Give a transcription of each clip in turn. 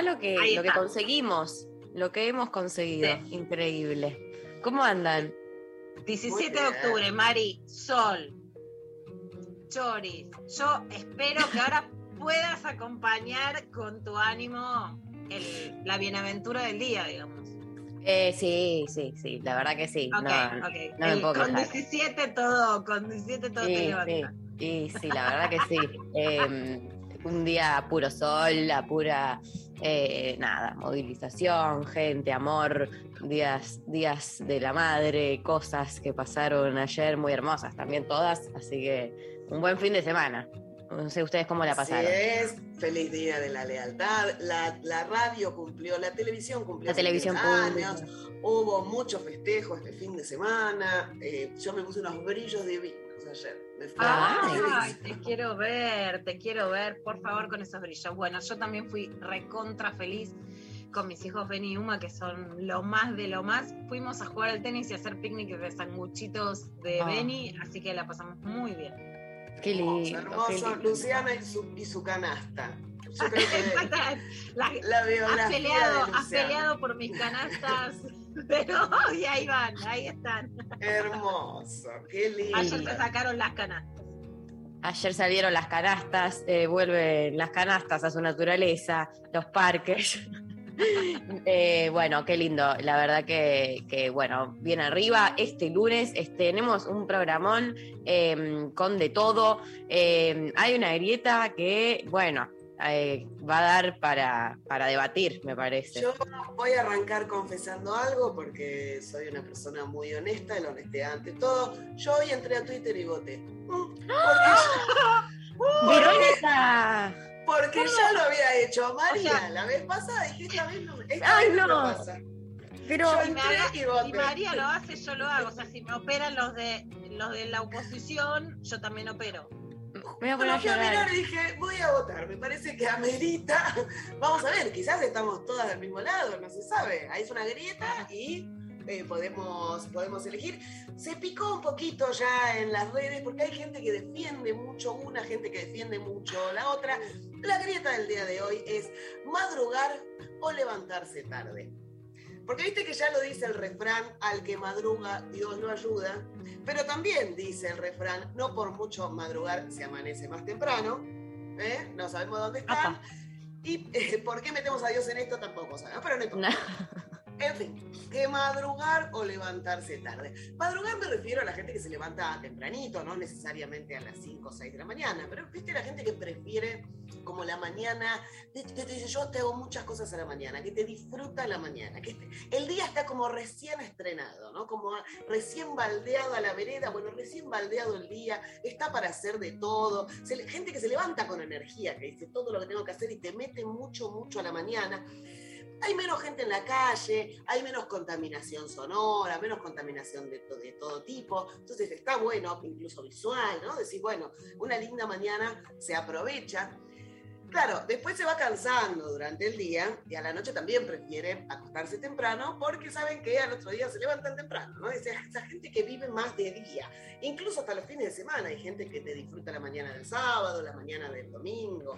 Mirá lo que, lo que conseguimos, lo que hemos conseguido. Sí. Increíble. ¿Cómo andan? 17 de octubre, Mari, sol. Choris, yo espero que ahora puedas acompañar con tu ánimo el- la bienaventura del día, digamos. Eh, sí, sí, sí, la verdad que sí. Ok, no, ok. no me El- puedo con quejar. 17 todo, con 17 todo te Sí, sí, sí, la verdad que sí. Eh, un día a puro sol, a pura eh, nada, movilización, gente, amor, días, días de la madre, cosas que pasaron ayer muy hermosas también todas, así que un buen fin de semana. No sé ustedes cómo la Así pasaron. es, feliz día de la lealtad. La, la radio cumplió, la televisión cumplió La televisión 10 años. Hubo mucho festejo este fin de semana. Eh, yo me puse unos brillos divinos ayer. Me fui Ay, te quiero ver, te quiero ver, por favor, con esos brillos. Bueno, yo también fui recontra feliz con mis hijos Beni y Uma, que son lo más de lo más. Fuimos a jugar al tenis y a hacer picnic de sanguchitos de Ah. Beni, así que la pasamos muy bien. Qué lindo. Hermoso, qué hermoso. lindo. Luciana y su, y su canasta. Yo creo que La- la has peleado por mis canastas, pero y ahí van, ahí están. Hermoso, qué lindo. Ayer te sacaron las canastas. Ayer salieron las canastas, eh, vuelven las canastas a su naturaleza, los parques. Eh, bueno, qué lindo. La verdad que, que, bueno, bien arriba. Este lunes es- tenemos un programón eh, con de todo. Eh, hay una grieta que, bueno, eh, va a dar para, para debatir, me parece. Yo voy a arrancar confesando algo porque soy una persona muy honesta, la honestidad ante todo. Yo hoy entré a Twitter y voté. Mm, Porque, ¡Verónica! porque ya lo había hecho María O sea- la vez pasada. Dije, esta vez no, esta Ay, vez no, pasa. Pero, Yo Y, y y voté. María lo hace, yo lo hago. O sea, si me operan los de los de la oposición, yo también opero. Me voy a poner mirar y dije, voy a votar, me parece que amerita. Vamos a ver, quizás estamos todas del mismo lado, no se sabe. Ahí es una grieta y eh, podemos, podemos elegir. Se picó un poquito ya en las redes porque hay gente que defiende mucho una, gente que defiende mucho la otra. La grieta del día de hoy es madrugar o levantarse tarde. Porque viste que ya lo dice el refrán, al que madruga Dios lo ayuda, pero también dice el refrán, no por mucho madrugar se amanece más temprano, ¿eh? no sabemos dónde están. Apa. Y eh, por qué metemos a Dios en esto tampoco sabemos, pero no importa. No. En fin, que madrugar o levantarse tarde. Madrugar me refiero a la gente que se levanta tempranito, no necesariamente a las 5 o 6 de la mañana, pero viste la gente que prefiere como la mañana, que te dice yo te hago muchas cosas a la mañana, que te disfruta la mañana, que te- el día está como recién estrenado, ¿no? Como recién baldeado a la vereda, bueno, recién baldeado el día, está para hacer de todo. Se gente que se levanta con energía, que dice todo lo que tengo que hacer y te mete mucho, mucho a la mañana. Hay menos gente en la calle, hay menos contaminación sonora, menos contaminación de, to- de todo tipo. Entonces está bueno, incluso visual, ¿no? Decir, bueno, una linda mañana se aprovecha. Claro, después se va cansando durante el día y a la noche también prefiere acostarse temprano porque saben que al otro día se levantan temprano, ¿no? Esa, esa gente que vive más de día, incluso hasta los fines de semana, hay gente que te disfruta la mañana del sábado, la mañana del domingo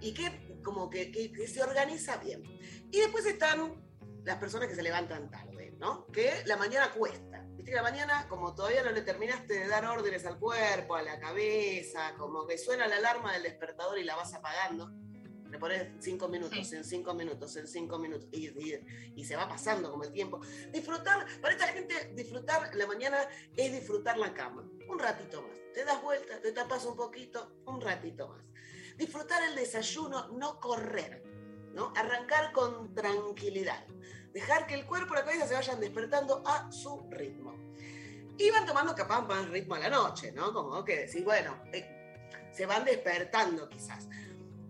y que como que, que- que se organiza bien. Y después están las personas que se levantan tarde, ¿no? Que la mañana cuesta. Viste que la mañana, como todavía no le terminaste de dar órdenes al cuerpo, a la cabeza, como que suena la alarma del despertador y la vas apagando, Le pones cinco minutos, Sí. en cinco minutos, en cinco minutos, y, y- y se va pasando como el tiempo. Disfrutar, para esta gente, disfrutar la mañana es disfrutar la cama. Un ratito más. Te das vuelta, te tapas un poquito, un ratito más. Disfrutar el desayuno, no correr, ¿no? Arrancar con tranquilidad. Dejar que el cuerpo y la cabeza se vayan despertando a su ritmo. Y van tomando capaz más ritmo a la noche, ¿no? Como que decís, bueno, eh, se van despertando quizás.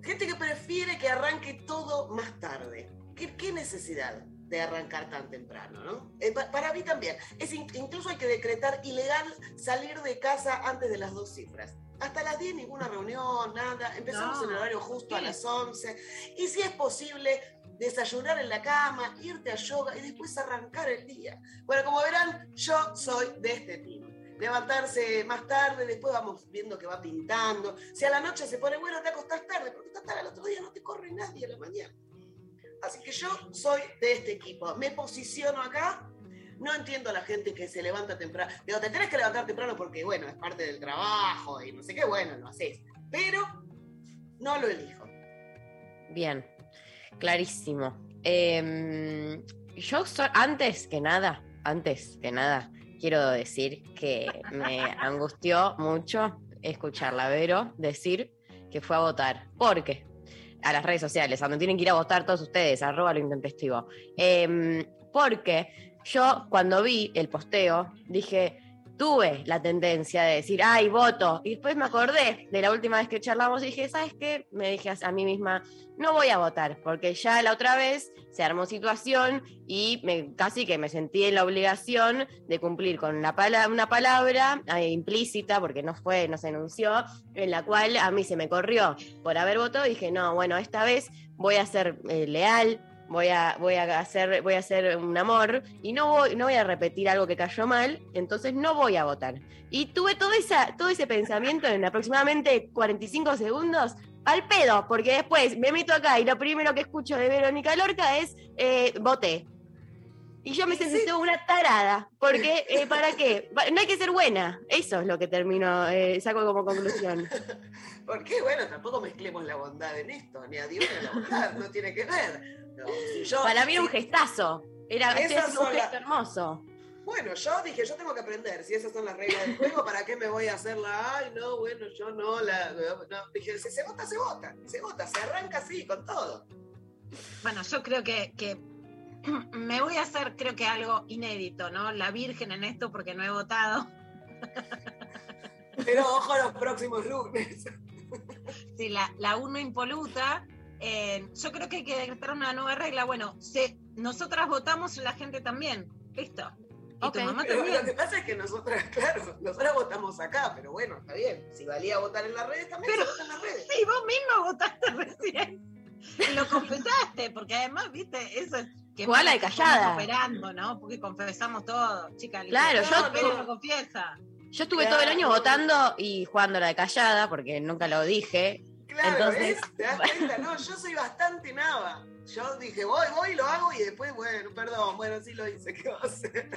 Gente que prefiere que arranque todo más tarde. ¿Qué, qué necesidad de arrancar tan temprano, no? Eh, pa- para mí también. Es in- incluso hay que decretar ilegal salir de casa antes de las dos cifras. Hasta las 10 ninguna reunión, nada. Empezamos No. en el horario justo a las 11. Y si es posible, desayunar en la cama, irte a yoga y después arrancar el día. Bueno, como verán, yo soy de este team. Levantarse más tarde, después vamos viendo que va pintando. Si a la noche se pone bueno, te acostás tarde, porque total al otro día no te corre nadie a la mañana. Así que yo soy de este equipo. Me posiciono acá. No entiendo a la gente que se levanta temprano. Digo, te tenés que levantar temprano porque, bueno, es parte del trabajo y no sé qué, bueno, lo haces. Pero no lo elijo. Bien, clarísimo. Em, yo antes que nada, antes que nada, quiero decir que me angustió mucho escucharla Vero decir que fue a votar. ¿Por qué? A las redes sociales, a donde tienen que ir a votar todos ustedes, arroba lo intempestivo. Em, porque yo cuando vi el posteo dije, tuve la tendencia de decir, ay, voto. Y después me acordé de la última vez que charlamos y dije, ¿sabes qué? Me dije a mí misma, no voy a votar, porque ya la otra vez se armó situación y casi que me sentí en la obligación de cumplir con una, una palabra eh, implícita, porque no fue, no se enunció, en la cual a mí se me corrió por haber votado y dije, no, bueno, esta vez voy a ser eh, leal. Voy a, voy, a hacer, voy a hacer un amor y no voy, no voy a repetir algo que cayó mal, entonces no voy a votar. Y tuve todo, esa, todo ese pensamiento en aproximadamente 45 segundos al pedo, porque después me meto acá y lo primero que escucho de Verónica Lorca es eh, voté. Y yo me sentí sí. una tarada, porque eh, ¿para qué? No hay que ser buena, eso es lo que termino, eh, saco como conclusión. Porque, bueno, tampoco mezclemos la bondad en esto, ni a Dios ni a la bondad, no tiene que ver. No, si yo- Para mí era un gestazo, era haciendo un gesto hermoso. Bueno, yo dije, yo tengo que aprender. Si esas son las reglas del juego, ¿para qué me voy a hacer la, ay, no, bueno, yo no, la. No. Dije, si se vota, se vota. Se vota, se arranca así, con todo. Bueno, yo creo que, que me voy a hacer, creo que algo inédito, ¿no? La virgen en esto porque no he votado. Pero ojo a los próximos lunes. Sí, la, la uno impoluta. eh, yo creo que hay que decretar una nueva regla. Bueno, se, nosotras votamos, la gente también. Listo. Y Ok, tu mamá Pero lo que pasa es que nosotras, claro, nosotras votamos acá, pero bueno, está bien. Si valía votar en las redes, también Pero- se vota en las redes. Sí, vos misma votaste recién. Y lo confesaste, porque además, viste, eso es que Igual que estamos callada. operando, ¿no? Porque confesamos todo, chica. Claro, yo- pero no. lo confiesa. Yo estuve todo el año votando y jugando la de callada, porque nunca lo dije. Claro, Entonces- ¿ves? ¿Te das cuenta? No, yo soy bastante nava. Yo dije, voy, voy, lo hago y después, bueno, perdón, bueno, sí lo hice, ¿qué va a hacer?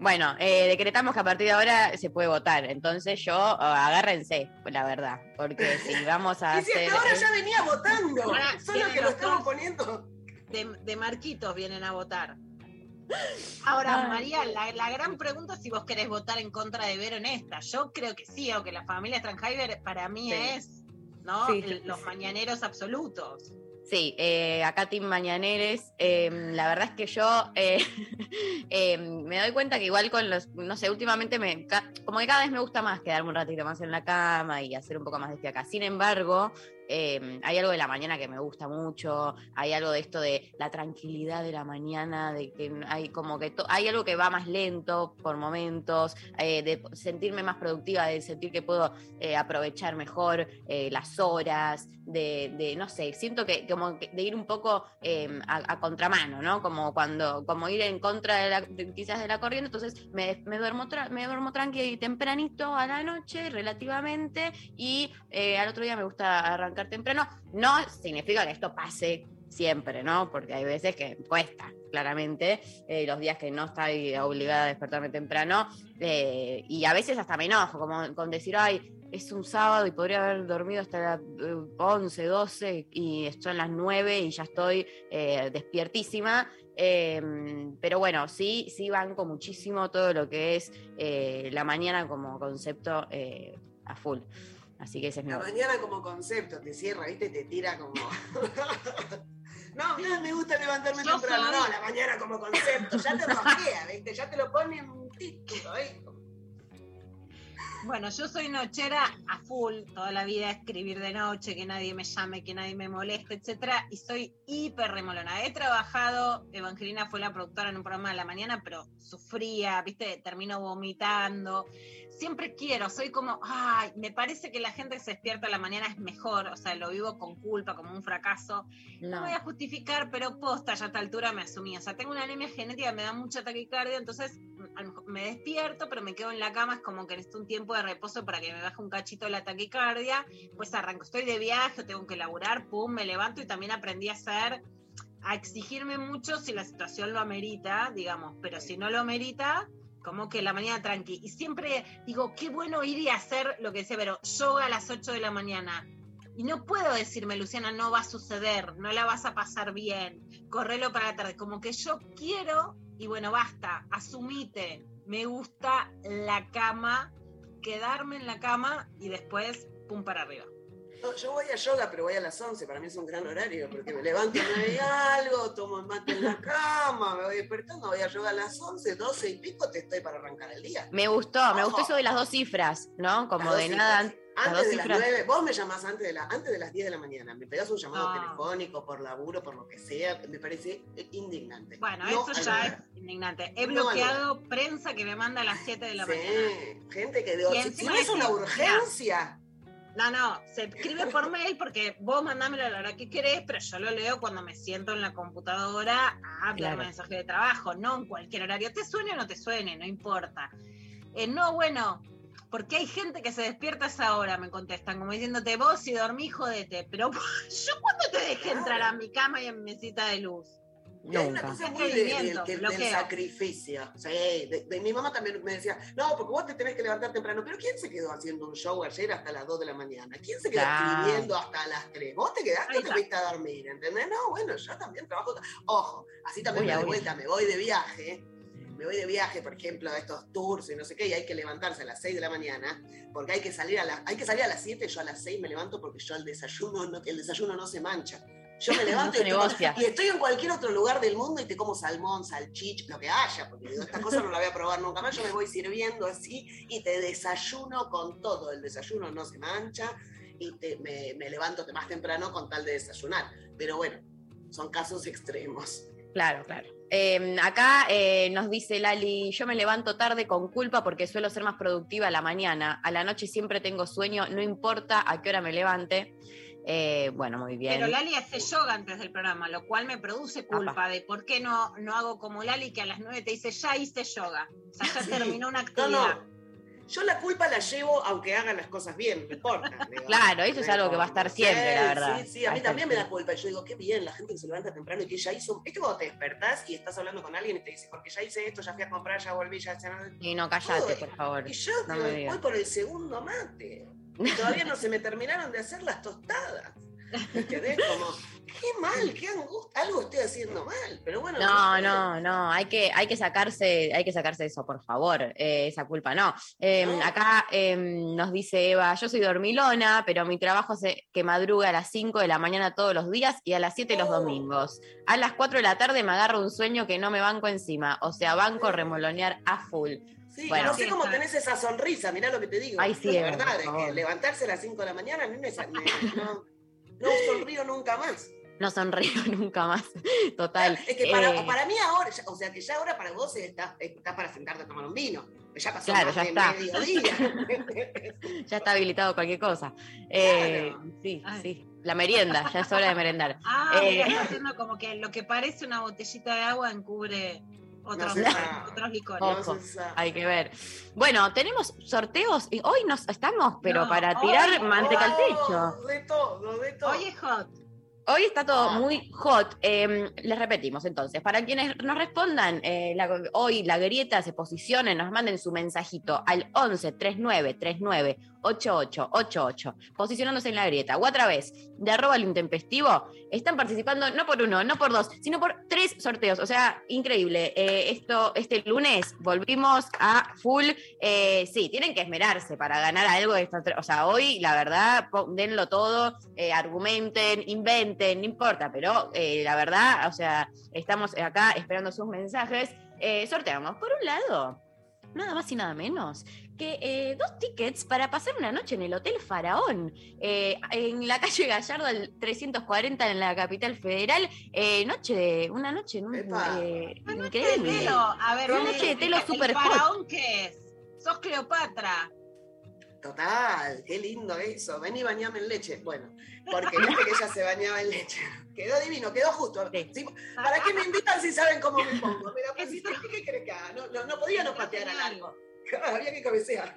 Bueno, eh, decretamos que a partir de ahora se puede votar. Entonces yo, oh, agárrense, la verdad. Porque si vamos a Y si hacer. hasta ahora ya venía votando, Ahora solo que lo estamos poniendo. De, de Marquitos vienen a votar. Ahora, Ay. María, la, la gran pregunta es si vos querés votar en contra de Vero en esta. Yo creo que sí, aunque la familia Stranheimer para mí Sí. es, ¿no? Sí, El- sí, los sí. mañaneros absolutos. Sí, eh, acá Team Mañaneres. eh, la verdad es que yo eh, eh, me doy cuenta que igual con los, no sé, últimamente me, como que cada vez me gusta más quedarme un ratito más en la cama y hacer un poco más de fiaca. Sin embargo, eh, hay algo de la mañana que me gusta mucho, hay algo de esto de la tranquilidad de la mañana, de que hay como que hay algo que va más lento por momentos, eh, de sentirme más productiva, de sentir que puedo eh, aprovechar mejor eh, las horas, de, no sé, siento que como que de ir un poco eh, a, contramano, ¿no? Como cuando, como ir en contra de la, quizás de la corriente, entonces me, duermo me duermo tranqui y tempranito a la noche, relativamente, y al otro día me gusta arrancar temprano. No significa que esto pase siempre, ¿no? Porque hay veces que cuesta, claramente, eh, los días que no estoy obligada a despertarme temprano, eh, y a veces hasta me enojo, como con decir, ay, es un sábado y podría haber dormido hasta las eh, 11, 12 y son las 9 y ya estoy eh, despiertísima. Eh, pero bueno, sí, sí banco muchísimo todo lo que es eh, la mañana como concepto eh, a full. Así que ese es mi La mañana como concepto te cierra, ¿viste? Te tira como. No, no me gusta levantarme Yo temprano. soy- No, la mañana como concepto. Ya te rojea, ¿viste? Ya te lo pone en un título. Bueno, yo soy nochera a full, toda la vida escribir de noche, que nadie me llame, que nadie me moleste, etcétera, y soy hiper remolona. He trabajado, Evangelina fue la productora en un programa de la mañana, pero sufría, viste, termino vomitando. Siempre quiero, soy como, ay, me parece que la gente que se despierta a la mañana es mejor, o sea, lo vivo con culpa, como un fracaso. No No. voy a justificar, pero posta, ya a esta altura me asumí. O sea, tengo una anemia genética, me da mucha taquicardia, entonces a lo mejor me despierto, pero me quedo en la cama, es como que necesito un tiempo de reposo para que me baje un cachito la taquicardia. Pues arranco, estoy de viaje, tengo que laburar, pum, me levanto y también aprendí a hacer, a exigirme mucho si la situación lo amerita, digamos, pero si no lo amerita, como que la mañana tranqui. Y siempre digo, qué bueno ir y hacer lo que decía, pero yoga a las 8 de la mañana. Y no puedo decirme, Luciana, no va a suceder, no la vas a pasar bien, correlo para la tarde. Como que yo quiero, y bueno, basta, asumite, me gusta la cama, quedarme en la cama y después, pum para arriba. No, yo voy a yoga, pero voy a las 11. Para mí es un gran horario, porque me levanto y me algo, tomo el mate en la cama, me voy despertando, voy a yoga a las 11, 12 y pico, te estoy para arrancar el día. Me gustó, me gustó eso de las dos cifras, ¿no? Como Las de nada. las Antes dos de las cifras. 9, vos me llamás antes de, la, antes de las 10 de la mañana, me pegás un llamado Ah. telefónico por laburo, por lo que sea, me parece indignante. Bueno, No eso ya lugar. es indignante. He No bloqueado prensa que me manda a las 7 de la Sí, mañana. gente que digo, si, no es una urgencia, No, no, se escribe por mail porque vos mandámelo a la hora que querés, pero yo lo leo cuando me siento en la computadora a enviar Claro. mensaje de trabajo, no en cualquier horario. Te suene o no te suene, no importa. Eh, no, bueno, porque hay gente que se despierta a esa hora, me contestan, como diciéndote, vos si dormís, jodete. Pero yo cuando te dejé entrar a mi cama y a mi mesita de luz. Y hay una cosa muy de- del- bloqueo. sacrificio. Sí, de- de- mi mamá también me decía, no, porque vos te tenés que levantar temprano. Pero ¿quién se quedó haciendo un show ayer hasta las 2 de la mañana? ¿Quién se quedó Claro. escribiendo hasta las 3? Vos te quedaste o te fuiste a dormir, ¿entendés? No, bueno, yo también trabajo. Ojo, así también Uy, me de vuelta, me voy de viaje. Me voy de viaje, por ejemplo, a estos tours y no sé qué, y hay que levantarse a las 6 de la mañana, porque hay que salir a, la, hay que salir a las 7, yo a las 6 me levanto porque yo el desayuno no, el desayuno no se mancha. Yo me levanto y, estoy- y estoy en cualquier otro lugar del mundo y te como salmón, salchich, lo que haya, porque digo, esta cosa no la voy a probar nunca más, yo me voy sirviendo así y te desayuno con todo, el desayuno no se mancha y te- me, me levanto más temprano con tal de desayunar. Pero bueno, son casos extremos. Claro, claro. Eh, acá eh, nos dice Lali, yo me levanto tarde con culpa porque suelo ser más productiva a la mañana. A la noche siempre tengo sueño, no importa a qué hora me levante. Eh, bueno, muy bien. Pero Lali hace yoga antes del programa, lo cual me produce culpa de por qué no, no hago como Lali que a las 9 te dice, ya hice yoga. O sea, ya Sí. terminó una No, actividad. no. Yo la culpa la llevo aunque hagan las cosas bien, no importa. Claro, eso es algo que va a estar siempre, la verdad. Sí, sí, a mí también me da culpa. Y yo digo, qué bien, la gente que se levanta temprano y que ya hizo. ¿Viste cuando te despertás y estás hablando con alguien y te dice, porque ya hice esto, ya fui a comprar, ya volví, ya. Y no, callate, por favor. Y yo No digo, voy por el segundo mate. Y todavía no se me terminaron de hacer las tostadas. ¿Entendés? Como, qué mal, qué angustia. Algo estoy haciendo mal. Pero bueno. No, no, no, hay que, hay que sacarse, hay que sacarse eso, por favor, eh, esa culpa no. Eh, No. Acá eh, nos dice Eva, yo soy dormilona, pero mi trabajo hace que madruga a las 5 de la mañana todos los días y a las 7 los Oh. domingos. A las 4 de la tarde me agarro un sueño que no me banco encima, o sea, banco remolonear a full. Sí, Bueno. no sé cómo tenés esa sonrisa, mirá lo que te digo. Ay, sí, la verdad es que levantarse a las 5 de la mañana a mí me, me- no, no sonrío nunca más. No sonrío nunca más, total. Es que para, Eh, para mí ahora, ya- o sea que ya ahora para vos estás está para sentarte a tomar un vino. Ya pasó Claro, más ya de está. mediodía. ya está habilitado cualquier cosa. Eh, Claro. Sí, Ay. sí. La merienda, ya es hora de merendar. Ah, Eh. mira, está haciendo como que lo que parece una botellita de agua encubre otros, otros licores. Hay que ver. Bueno, tenemos sorteos y hoy nos estamos, pero No, para tirar hoy- manteca al techo. De todo, de todo. Oye, Hot, Hoy está todo Ah. muy hot. Eh, les repetimos entonces, para quienes nos respondan, eh, la- hoy la grieta se posicionen, nos manden su mensajito al 11 39 39 8888, posicionándose en la grieta. O a través de arroba lo intempestivo, están participando no por uno, no por dos, sino por tres sorteos. O sea, increíble. Eh, esto, este lunes volvimos a full. Eh, sí, tienen que esmerarse para ganar algo de tres. O sea, hoy, la verdad, denlo todo, eh, argumenten, inventen, no importa, pero eh, la verdad, o sea, estamos acá esperando sus mensajes. Sorteamos, por un lado, nada más y nada menos que eh, dos tickets para pasar una noche en el Hotel Faraón, eh, en la calle Gallardo al 340 en la capital federal. Eh, noche de, una noche en un, eh, Una noche de increíble. telo. A ver, Una vos noche de telo super ¿El hot. faraón qué es? Sos Cleopatra. Total, qué lindo eso. Ven y bañame en leche. Bueno, porque viste que ella se bañaba en leche. Quedó divino, quedó justo. Sí. ¿Para qué me invitan si saben cómo me pongo? Mira, pues. ¿qué, querés que haga? No, no, no podía no patear al arco. Había que cabecear.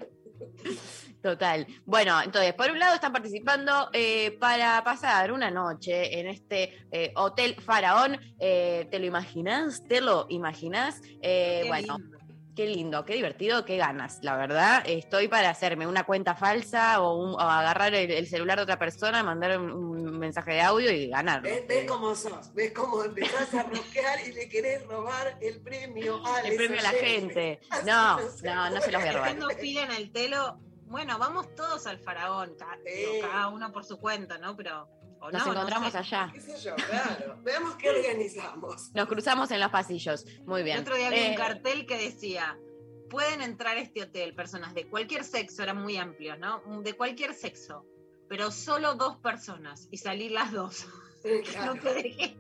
Total. Bueno, entonces, por un lado están participando eh, para pasar una noche en este eh, Hotel Faraón. Eh, ¿Te lo imaginas? ¿Te lo imaginas? Eh, Qué bueno, lindo. Qué lindo, qué divertido, qué ganas, la verdad. Estoy para hacerme una cuenta falsa o, un- o agarrar el, el celular de otra persona, mandar un, un mensaje de audio y ganarlo. ¿Ves, ves cómo sos? ¿Ves cómo empezás a rosquear y le querés robar el premio a El premio a la gente. No, no se no, no se los voy a robar. Haciendo fila en el telo. Bueno, vamos todos al faraón, ca- Sí. digo, cada uno por su cuenta, ¿no? Pero. O Nos no, no encontramos sé. allá. ¿Qué sé yo? Claro. Veamos qué organizamos. Nos cruzamos en los pasillos. Muy bien. El otro día vi Eh, un cartel que decía: pueden entrar a este hotel personas de cualquier sexo, eran muy amplios, ¿no? De cualquier sexo, pero solo dos personas y salir las dos. Claro. No te dejes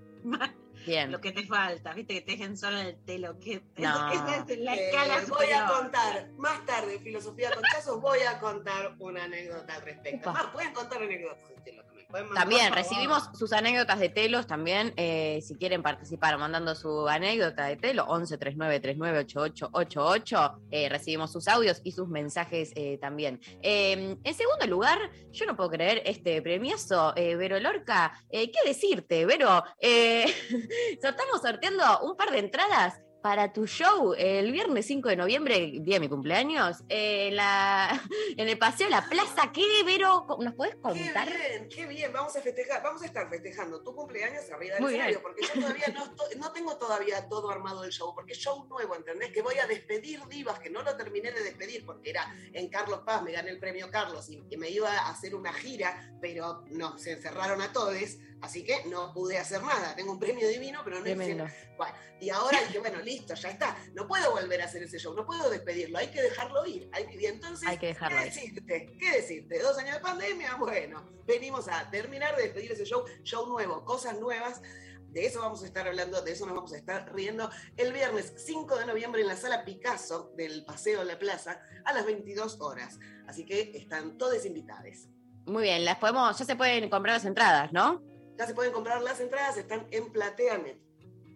bien. lo que te falta, viste que te dejen solo en el telo. Que No. esa es la Eh, escala voy a contar más tarde Filosofía con Casos, voy a contar una anécdota al respecto. Más, pueden contar anécdotas de lo También recibimos sus anécdotas de telos, también eh, si quieren participar mandando su anécdota de telo, 11 39 39 88 88, eh, recibimos sus audios y sus mensajes eh, también. Eh, en segundo lugar, yo no puedo creer este premiazo, eh, Vero Lorca, ¿qué decirte, Vero? Estamos sorteando un par de entradas para tu show el viernes 5 de noviembre, día de mi cumpleaños, eh, en, la, en el Paseo La Plaza. ¿Qué, Vero? ¿Nos podés Qué contar? bien, qué bien, vamos a festejar, vamos a estar festejando tu cumpleaños arriba del escenario, porque yo todavía no, estoy- no tengo todavía todo armado el show, porque es show nuevo, ¿entendés? Que voy a despedir divas, que no lo terminé de despedir, porque era en Carlos Paz, me gané el premio Carlos y, y me iba a hacer una gira, pero no, se encerraron a todos, así que no pude hacer nada. Tengo un premio divino, pero no hice Tremendo. Bueno, y ahora dije, bueno, listo, ya está. No puedo volver a hacer ese show, no puedo despedirlo, hay que dejarlo ir. Hay que- y entonces, Hay que dejarlo ¿qué ir. decirte? ¿Qué decirte? Dos años de pandemia, bueno, venimos a terminar de despedir ese show, show nuevo, cosas nuevas. De eso vamos a estar hablando, de eso nos vamos a estar riendo el viernes 5 de noviembre en la sala Picasso del Paseo La Plaza a las 22 horas. Así que están todos invitados. Muy bien, las podemos, ya se pueden comprar las entradas, ¿no? Ya se pueden comprar las entradas, están en PlateaNet.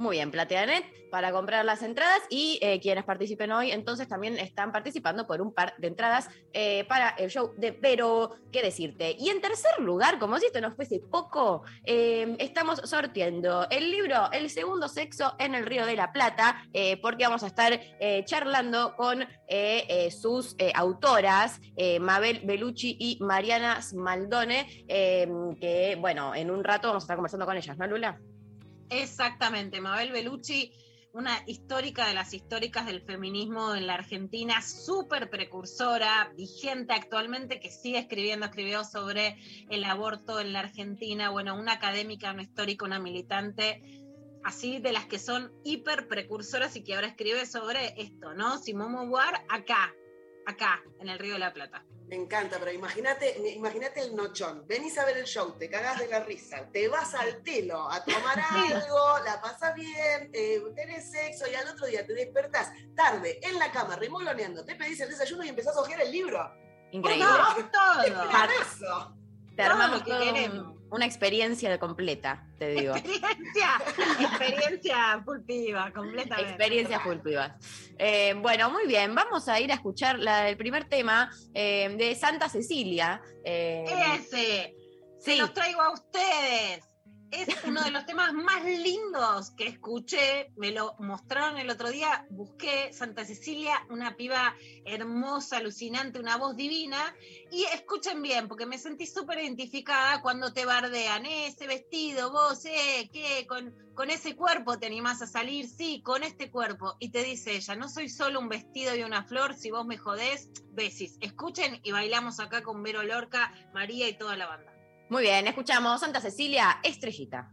Muy bien, PlateaNet para comprar las entradas y eh, quienes participen hoy entonces también están participando por un par de entradas eh, para el show de Pero, ¿qué decirte? Y en tercer lugar, como si esto nos fuese poco, eh, estamos sorteando el libro El segundo sexo en el Río de la Plata, porque vamos a estar charlando con sus autoras, Mabel Belucci y Mariana Smaldone, que bueno, en un rato vamos a estar conversando con ellas, ¿no, Lula? Exactamente, Mabel Belucci, una histórica de las históricas del feminismo en la Argentina, súper precursora, vigente actualmente, que sigue escribiendo, escribió sobre el aborto en la Argentina, bueno, una académica, una histórica, una militante, así de las que son hiper precursoras y que ahora escribe sobre esto, ¿no? Simón Beauvoir, acá, acá, en el Río de la Plata. Me encanta, pero imagínate, imagínate el nochón. Venís a ver el show, te cagás de la risa, te vas al telo a tomar algo, la pasas bien, eh, tenés sexo y al otro día te despertás tarde en la cama remoloneando, te pedís el desayuno y empezás a ojear el libro. Increíble. No, todo. Eso. Te Todo armamos lo que todo queremos. una experiencia completa, te digo. Experiencia, experiencia pulpiva, completamente. Experiencias pulpivas. Eh, bueno, muy bien. Vamos a ir a escuchar la, el primer tema eh, de Santa Cecilia. Eh, Ese, sí, se los traigo a ustedes. Es uno de los temas más lindos que escuché. Me lo mostraron el otro día. Busqué Santa Cecilia, una piba hermosa, alucinante, una voz divina. Y escuchen bien, porque me sentí súper identificada cuando te bardean. "Eh, Ese vestido, vos, eh, ¿qué? Con, con ese cuerpo te animás a salir. Sí, con este cuerpo. Y te dice ella, no soy solo un vestido y una flor. Si vos me jodés, besis. Escuchen y bailamos acá con Vero Lorca, María y toda la banda. Muy bien, escuchamos Santa Cecilia, Estrellita.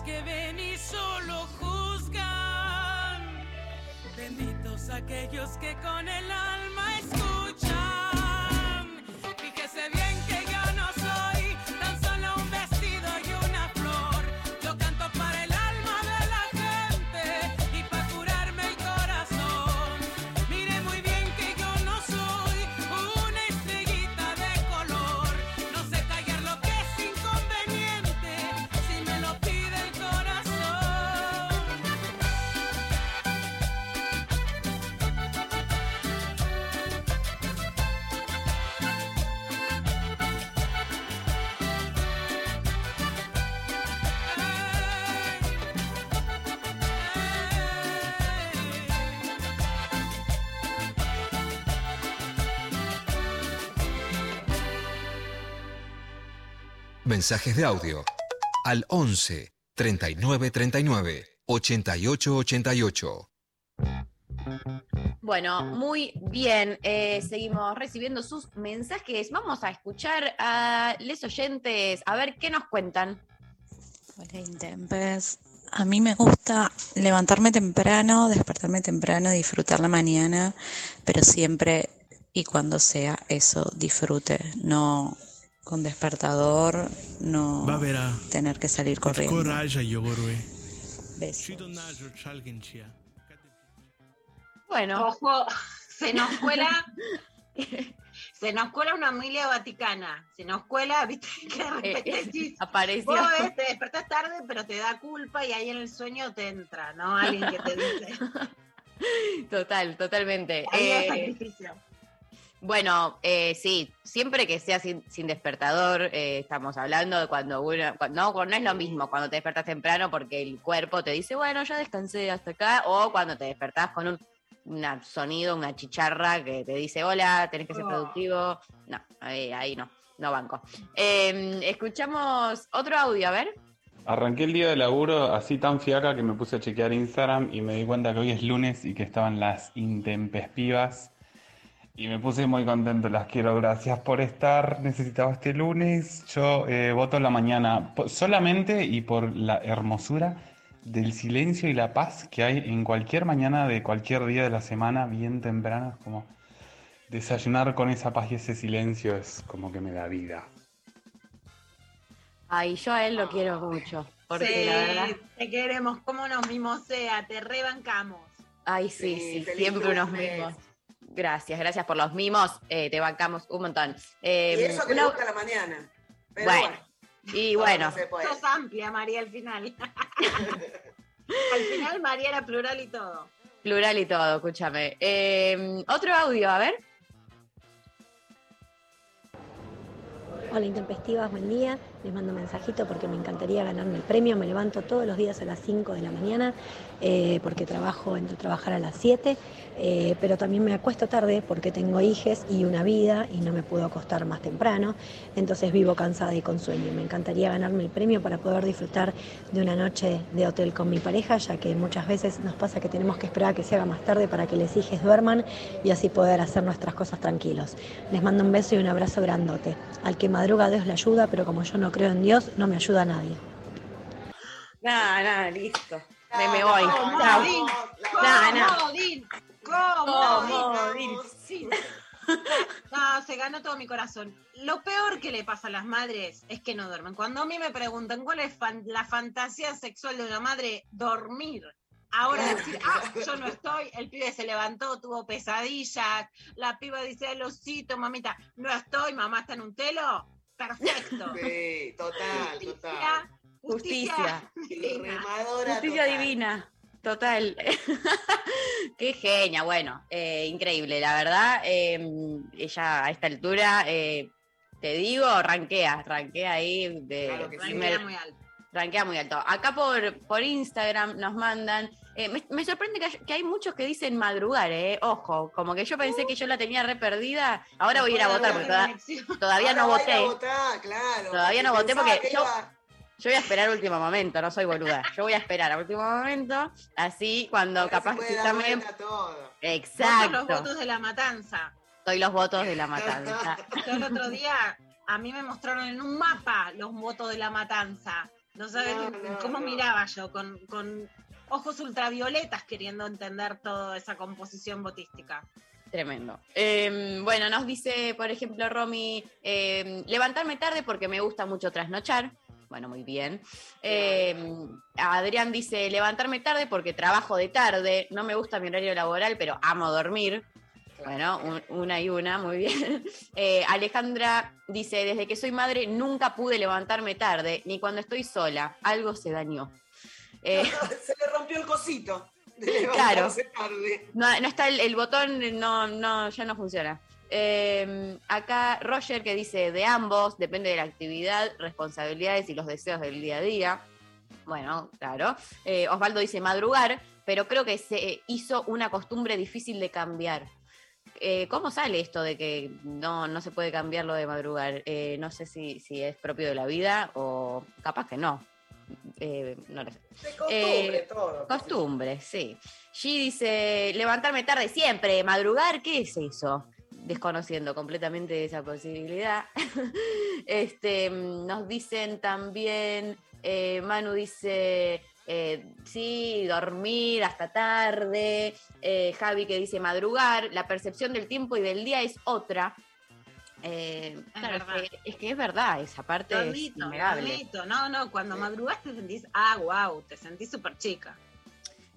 Que ven y solo juzgan. Benditos aquellos que Mensajes de audio al 11 39 39 88 88. Bueno, muy bien. eh, seguimos recibiendo sus mensajes. Vamos a escuchar a les oyentes a ver qué nos cuentan. Hola, Intempes. A mí me gusta levantarme temprano, despertarme temprano, disfrutar la mañana, pero siempre y cuando sea eso, disfrute, no con despertador, no tener que salir corriendo. Besos. Bueno, Ojo, se nos cuela. Se nos cuela una Emilia Vaticana. Se nos cuela, viste, que de repente Eh, decís, Apareció. Vos ves, te despertás tarde, pero te da culpa y ahí en el sueño te entra, ¿no? Alguien que te dice. Total, totalmente. Ahí es Eh, sacrificio. Bueno, eh, sí, siempre que sea sin, sin despertador, eh, estamos hablando de cuando uno, cuando, no, no es lo mismo cuando te despertas temprano porque el cuerpo te dice, bueno, ya descansé hasta acá, o cuando te despertás con un una sonido, una chicharra que te dice, hola, tenés que ser Oh. productivo. No, ahí, ahí no, no banco. Eh, escuchamos otro audio, a ver. Arranqué el día de laburo así tan fiaca que me puse a chequear Instagram y me di cuenta que hoy es lunes y que estaban las intempestivas. Y me puse muy contento, las quiero, gracias por estar. Necesitaba este lunes. Yo eh, voto en la mañana solamente y por la hermosura del silencio y la paz que hay en cualquier mañana de cualquier día de la semana, bien temprano. Es como desayunar con esa paz y ese silencio es como que me da vida. Ay, yo a él lo quiero mucho. Porque sí, la verdad. te queremos, cómo nos mimosea, te rebancamos. Ay, sí, Sí, siempre unos mimos. Gracias, gracias por los mimos. eh, te bancamos un montón. Y Eh, eso que una- le gusta la mañana. Pero Bueno, bueno, y bueno, no se puede. Sos amplia, María, al final. al final, María era plural y todo. plural y todo, escúchame. Eh, otro audio, a ver. Hola Intempestivas, buen día. Les mando un mensajito porque me encantaría ganarme el premio. Me levanto todos los días a las 5 de la mañana eh, porque trabajo, entro a trabajar a las 7, eh, pero también me acuesto tarde porque tengo hijes y una vida y no me puedo acostar más temprano. Entonces vivo cansada y con sueño. Me encantaría ganarme el premio para poder disfrutar de una noche de hotel con mi pareja, ya que muchas veces nos pasa que tenemos que esperar a que se haga más tarde para que los hijes duerman y así poder hacer nuestras cosas tranquilos. Les mando un beso y un abrazo grandote. Al que madruga Dios le ayuda, pero como yo no creo en Dios, no me ayuda a nadie. Nada, nada, listo. Me, me voy. no, ¿Cómo, Chao. Din? No, no. ¿Cómo, Din? ¿Cómo, ¿Cómo, Din? Din? Sí. No, se ganó todo mi corazón. Lo peor que le pasa a las madres es que no duermen. Cuando a mí me preguntan cuál es fan- la fantasía sexual de una madre, dormir. Ahora decir, ah, yo no estoy, el pibe se levantó, tuvo pesadillas, la piba dice, el osito, mamita, no estoy, mamá está en un telo. Perfecto. Sí, total, total. Justicia. Justicia. divina. Remadora Justicia total. divina. Total. Qué genia, bueno, eh, increíble, la verdad. eh, ella a esta altura, eh, te digo, rankea, rankea ahí de Claro que sí. primer- Rankea muy alto. rankea muy alto. Acá por, por Instagram nos mandan. Eh, me, me sorprende que hay, que hay muchos que dicen madrugar, eh. Ojo, como que yo pensé que yo la tenía re perdida. Ahora voy a ir a votar porque toda- todavía no Ahora a a voté. votar, claro. Todavía no voté porque que yo- iba- Yo voy a esperar al último momento, no soy boluda. Yo voy a esperar al último momento, así cuando ahora se capaz puede que dar también. todo. Sos los Exacto. votos de la matanza. Soy los votos de la matanza. Yo el otro día, a mí me mostraron en un mapa los votos de la matanza. No sabes No, no, cómo no. miraba yo, con, con ojos ultravioletas queriendo entender toda esa composición botística. Tremendo. Eh, bueno, nos dice, por ejemplo, Romy, eh, levantarme tarde porque me gusta mucho trasnochar. Bueno, muy bien. Eh, Adrián dice, levantarme tarde porque trabajo de tarde. No me gusta mi horario laboral, pero amo dormir. Bueno, un- una y una, muy bien. Eh, Alejandra dice, desde que soy madre nunca pude levantarme tarde, ni cuando estoy sola. Algo se dañó. Eh, Se le rompió el cosito. de Claro. tarde. no, no está el, el botón, no, no, ya no funciona. Eh, acá Roger que dice de ambos, depende de la actividad, responsabilidades y los deseos del día a día. Bueno, claro. Eh, Osvaldo dice madrugar, pero creo que se hizo una costumbre difícil de cambiar. Eh, ¿Cómo sale esto de que no, no se puede cambiar lo de madrugar? Eh, no sé si, si es propio de la vida o capaz que no. Eh, no lo sé. De costumbre Eh, todo. Costumbre, sí. G dice, levantarme tarde siempre, madrugar, ¿qué es eso? Desconociendo completamente esa posibilidad. este, mm, nos dicen también, eh, Manu dice, eh, sí, dormir hasta tarde. Eh, Javi que dice madrugar, la percepción del tiempo y del día es otra. Eh, claro, es, que, es que es verdad, esa parte es admito, admito. No, no, cuando madrugás te sentís, ah, wow, te sentís súper chica.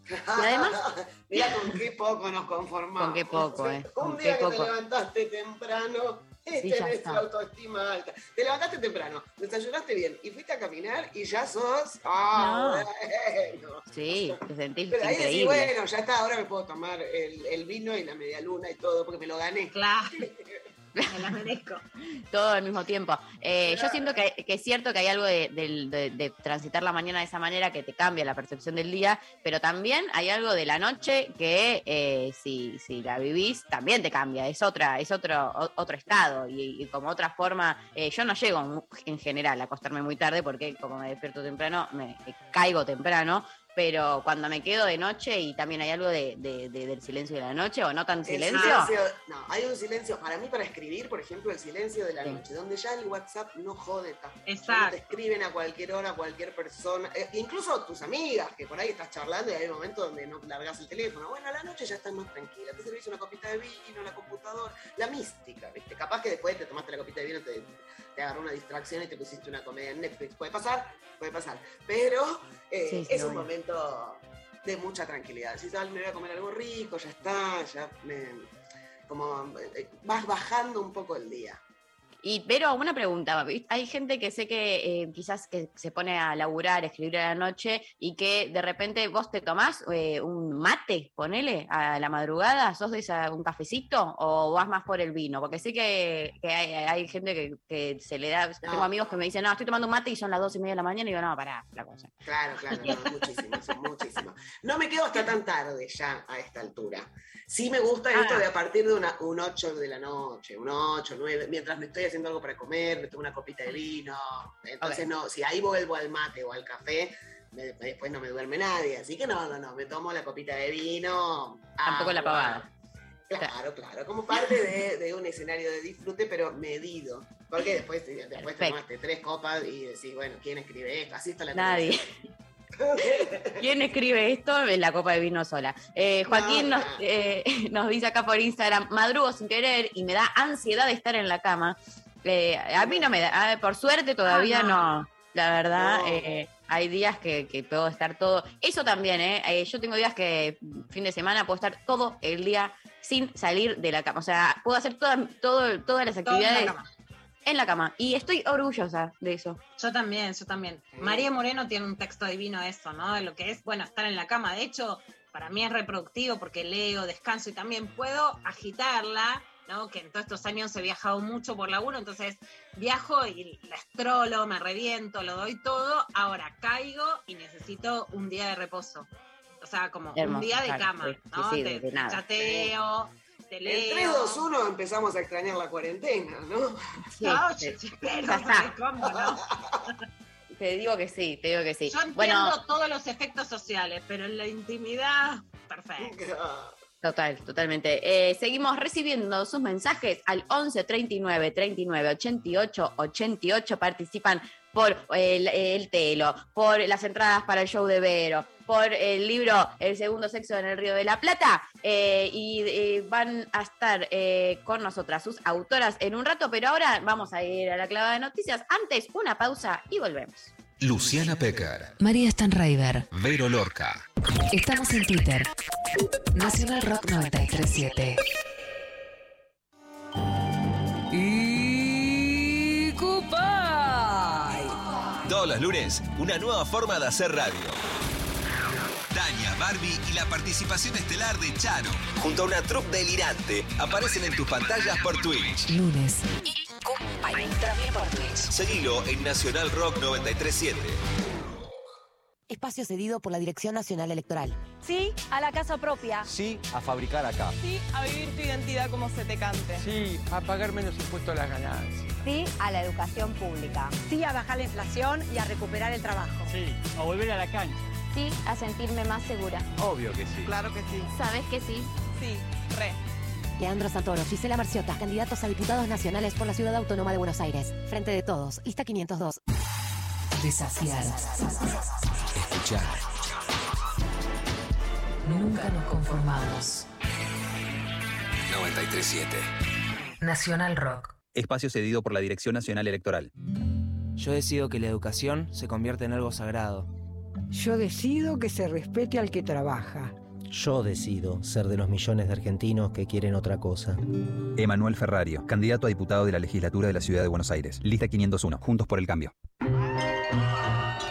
Y además- Mira con qué poco nos conformamos. Con qué poco, eh, Un con día qué que poco. te levantaste temprano Sí, tenés está. tu autoestima alta. Te levantaste temprano, desayunaste bien y fuiste a caminar y ya sos. Ah, bueno. Sí, te sentís Pero ahí decís, bueno, ya está, ahora me puedo tomar el, el vino y la media luna y todo, porque me lo gané. Claro. Me la merezco. Todo al mismo tiempo. Eh, Yo siento que, es cierto que hay algo de, transitar la mañana de esa manera que te cambia la percepción del día, pero también hay algo de la noche que eh, si, si la vivís también te cambia, es otra, es otro, otro estado y, como otra forma. eh, yo no llego en general a acostarme muy tarde porque como me despierto temprano, me caigo temprano. Pero cuando me quedo de noche y también hay algo de, de- de- del silencio de la noche o no tan silencio, no, hay un silencio. Para mí, para escribir, por ejemplo, el silencio de la noche, donde ya el WhatsApp no jode tanto. No Exacto. te escriben a cualquier hora, a cualquier persona, eh, incluso tus amigas, que por ahí estás charlando y hay momentos donde no largas el teléfono. Bueno, a la noche ya estás más tranquila. Te servís una copita de vino, la computadora, la mística, ¿viste? Capaz que después te tomaste la copita de vino, te, te agarró una distracción y te pusiste una comedia en Netflix. Puede pasar, puede pasar. Pero eh, Sí, sí, es un momento de mucha tranquilidad. Si sabes, me voy a comer algo rico, ya está, ya me, como eh, vas bajando un poco el día. Y, pero una pregunta, hay gente que sé que eh, quizás que se pone a laburar, a escribir a la noche y que de repente vos te tomás eh, un mate, ponele, a la madrugada, ¿sos de esa, un cafecito o vas más por el vino? Porque sé que, que hay, hay gente que, que se le da, tengo amigos que me dicen, no, estoy tomando un mate y son las dos y media de la mañana y digo, no, pará, la cosa. Claro, claro, no, muchísimo, muchísimo. No me quedo hasta tan tarde ya a esta altura. Sí me gusta esto Ah. de a partir de una, un 8 de la noche, un 8, 9, mientras me estoy haciendo algo para comer, me tomo una copita de vino. Entonces, no, si ahí vuelvo al mate o al café, me- después no me duerme nadie. Así que no, no, no, me tomo la copita de vino. Tampoco la agua. pavada. Claro, claro, como parte de, de un escenario de disfrute, pero medido. Porque después, después te tomaste tres copas y decís, bueno, ¿quién escribe esto? Así está la Nadie. ¿Quién escribe esto en la copa de vino sola? Eh, Joaquín No, nos, no. eh, nos dice acá por Instagram, madrugo sin querer y me da ansiedad de estar en la cama. Eh, a mí no me da, ah, por suerte todavía Ah, no. no. La verdad, No. eh, hay días que, que puedo estar todo. Eso también, ¿eh? Eh, Yo tengo días que fin de semana puedo estar todo el día sin salir de la cama. O sea, puedo hacer toda, todo, todas las Todo en la actividades en la cama. Y estoy orgullosa de eso. Yo también, yo también. María Moreno tiene un texto divino de eso, ¿no? De lo que es, bueno, estar en la cama. De hecho, para mí es reproductivo porque leo, descanso y también puedo agitarla, ¿no? Que en todos estos años he viajado mucho por laburo, entonces viajo y la estrolo, me reviento, lo doy todo. Ahora caigo y necesito un día de reposo. O sea, como un día de claro, cama, sí, ¿no? sí, te, de nada. chateo, te En leo. 3, 2, 1 empezamos a extrañar la cuarentena, ¿no? Sí, No, yo- pero ya está. ¿cómo no? Te digo que sí, te digo que sí. Yo entiendo Bueno, todos los efectos sociales, pero en la intimidad, perfecto. Total, totalmente. Eh, seguimos recibiendo sus mensajes al 11 39 39 88 88. Participan por el, el telo, por las entradas para el show de Vero, por el libro El segundo sexo en el Río de la Plata. eh, y eh, van a estar eh, con nosotras sus autoras en un rato, pero ahora vamos a ir a la clavada de noticias. Antes, una pausa y volvemos. Luciana Pecker, María Stanraiver. Vero Lorca. Estamos en Twitter. Nacional Rock 937. Y Cupay. Todos los lunes, una nueva forma de hacer radio. Tania, Barbie y la participación estelar de Charo. Junto a una troupe delirante, aparecen en tus pantallas por Twitch. Lunes. También por Twitch. Seguilo en Nacional Rock 937. Espacio cedido por la Dirección Nacional Electoral. Sí a la casa propia. Sí a fabricar acá. Sí a vivir tu identidad como se te cante. Sí a pagar menos impuestos a las ganancias. Sí a la educación pública. Sí a bajar la inflación y a recuperar el trabajo. Sí a volver a la cancha. Sí a sentirme más segura. Obvio que sí. Claro que sí. ¿Sabes que sí? Sí, re. Leandro Santoro, Gisela Marciota, candidatos a diputados nacionales por la Ciudad Autónoma de Buenos Aires. Frente de todos, Ista 502. Desafiar. Escuchar. Nunca nos conformamos. 937. Nacional Rock. Espacio cedido por la Dirección Nacional Electoral. Yo decido que la educación se convierte en algo sagrado. Yo decido que se respete al que trabaja. Yo decido ser de los millones de argentinos que quieren otra cosa. Emanuel Ferrario, candidato a diputado de la legislatura de la Ciudad de Buenos Aires. Lista 501, Juntos por el Cambio.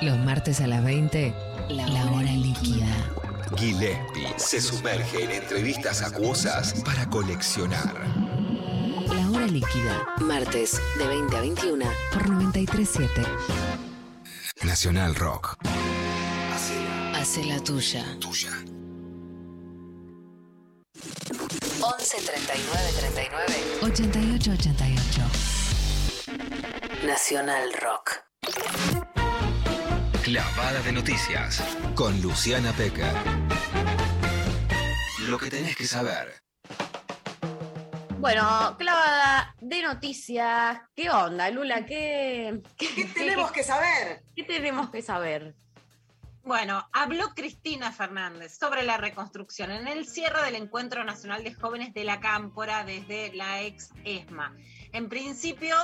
Los martes a las 20, la hora líquida. Gillespie se sumerge en entrevistas acuosas para coleccionar. La hora líquida. Martes de 20 a 21 por 937. Nacional Rock. Hace la tuya. Tuya. 11 39 39 88 88. Nacional Rock. Clavada de noticias. Con Luciana Peca. Lo que tenés que saber. Bueno, clavada de noticias. ¿Qué onda, Lula? ¿Qué, ¿Qué tenemos que saber? ¿Qué tenemos que saber? Bueno, habló Cristina Fernández sobre la reconstrucción en el cierre del Encuentro Nacional de Jóvenes de la Cámpora desde la ex ESMA. En principio,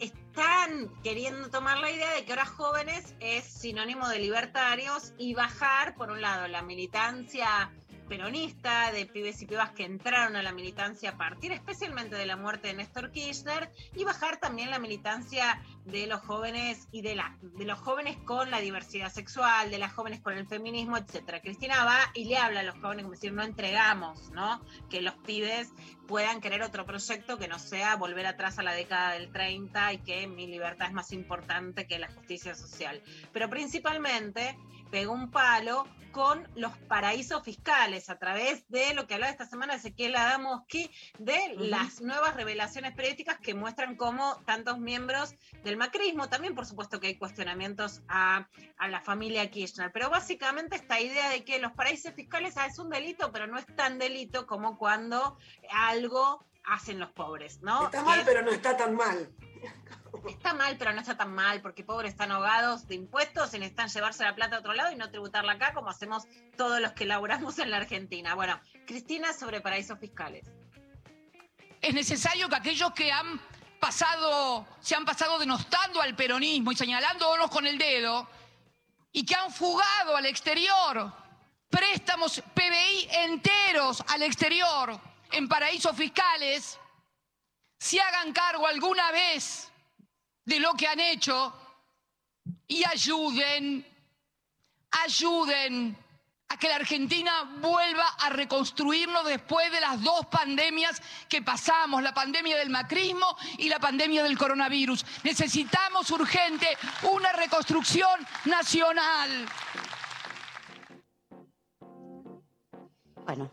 están queriendo tomar la idea de que ahora jóvenes es sinónimo de libertarios y bajar, por un lado, la militancia peronista, de pibes y pibas que entraron a la militancia a partir especialmente de la muerte de Néstor Kirchner y bajar también la militancia de los jóvenes y de, la, de los jóvenes con la diversidad sexual, de las jóvenes con el feminismo, etcétera. Cristina va y le habla a los jóvenes como decir, no entregamos, ¿no? Que los pibes puedan querer otro proyecto que no sea volver atrás a la década del 30 y que mi libertad es más importante que la justicia social. Pero principalmente pegó un palo con los paraísos fiscales a través de lo que hablaba esta semana Ezequiel Adamowski, de las nuevas revelaciones periodísticas que muestran cómo tantos miembros del macrismo, también por supuesto que hay cuestionamientos a, a la familia Kirchner, pero básicamente esta idea de que los paraísos fiscales ah, es un delito, pero no es tan delito como cuando algo hacen los pobres, ¿no? Está mal, es- pero no está tan mal. Está mal, pero no está tan mal, porque pobres están ahogados de impuestos y necesitan llevarse la plata a otro lado y no tributarla acá, como hacemos todos los que laburamos en la Argentina. Bueno, Cristina sobre paraísos fiscales. es necesario que aquellos que han pasado, se han pasado denostando al peronismo y señalándonos con el dedo, y que han fugado al exterior préstamos PBI enteros al exterior en paraísos fiscales, se hagan cargo alguna vez de lo que han hecho y ayuden, ayuden a que la Argentina vuelva a reconstruirnos después de las dos pandemias que pasamos, la pandemia del macrismo y la pandemia del coronavirus. Necesitamos urgente una reconstrucción nacional. Bueno,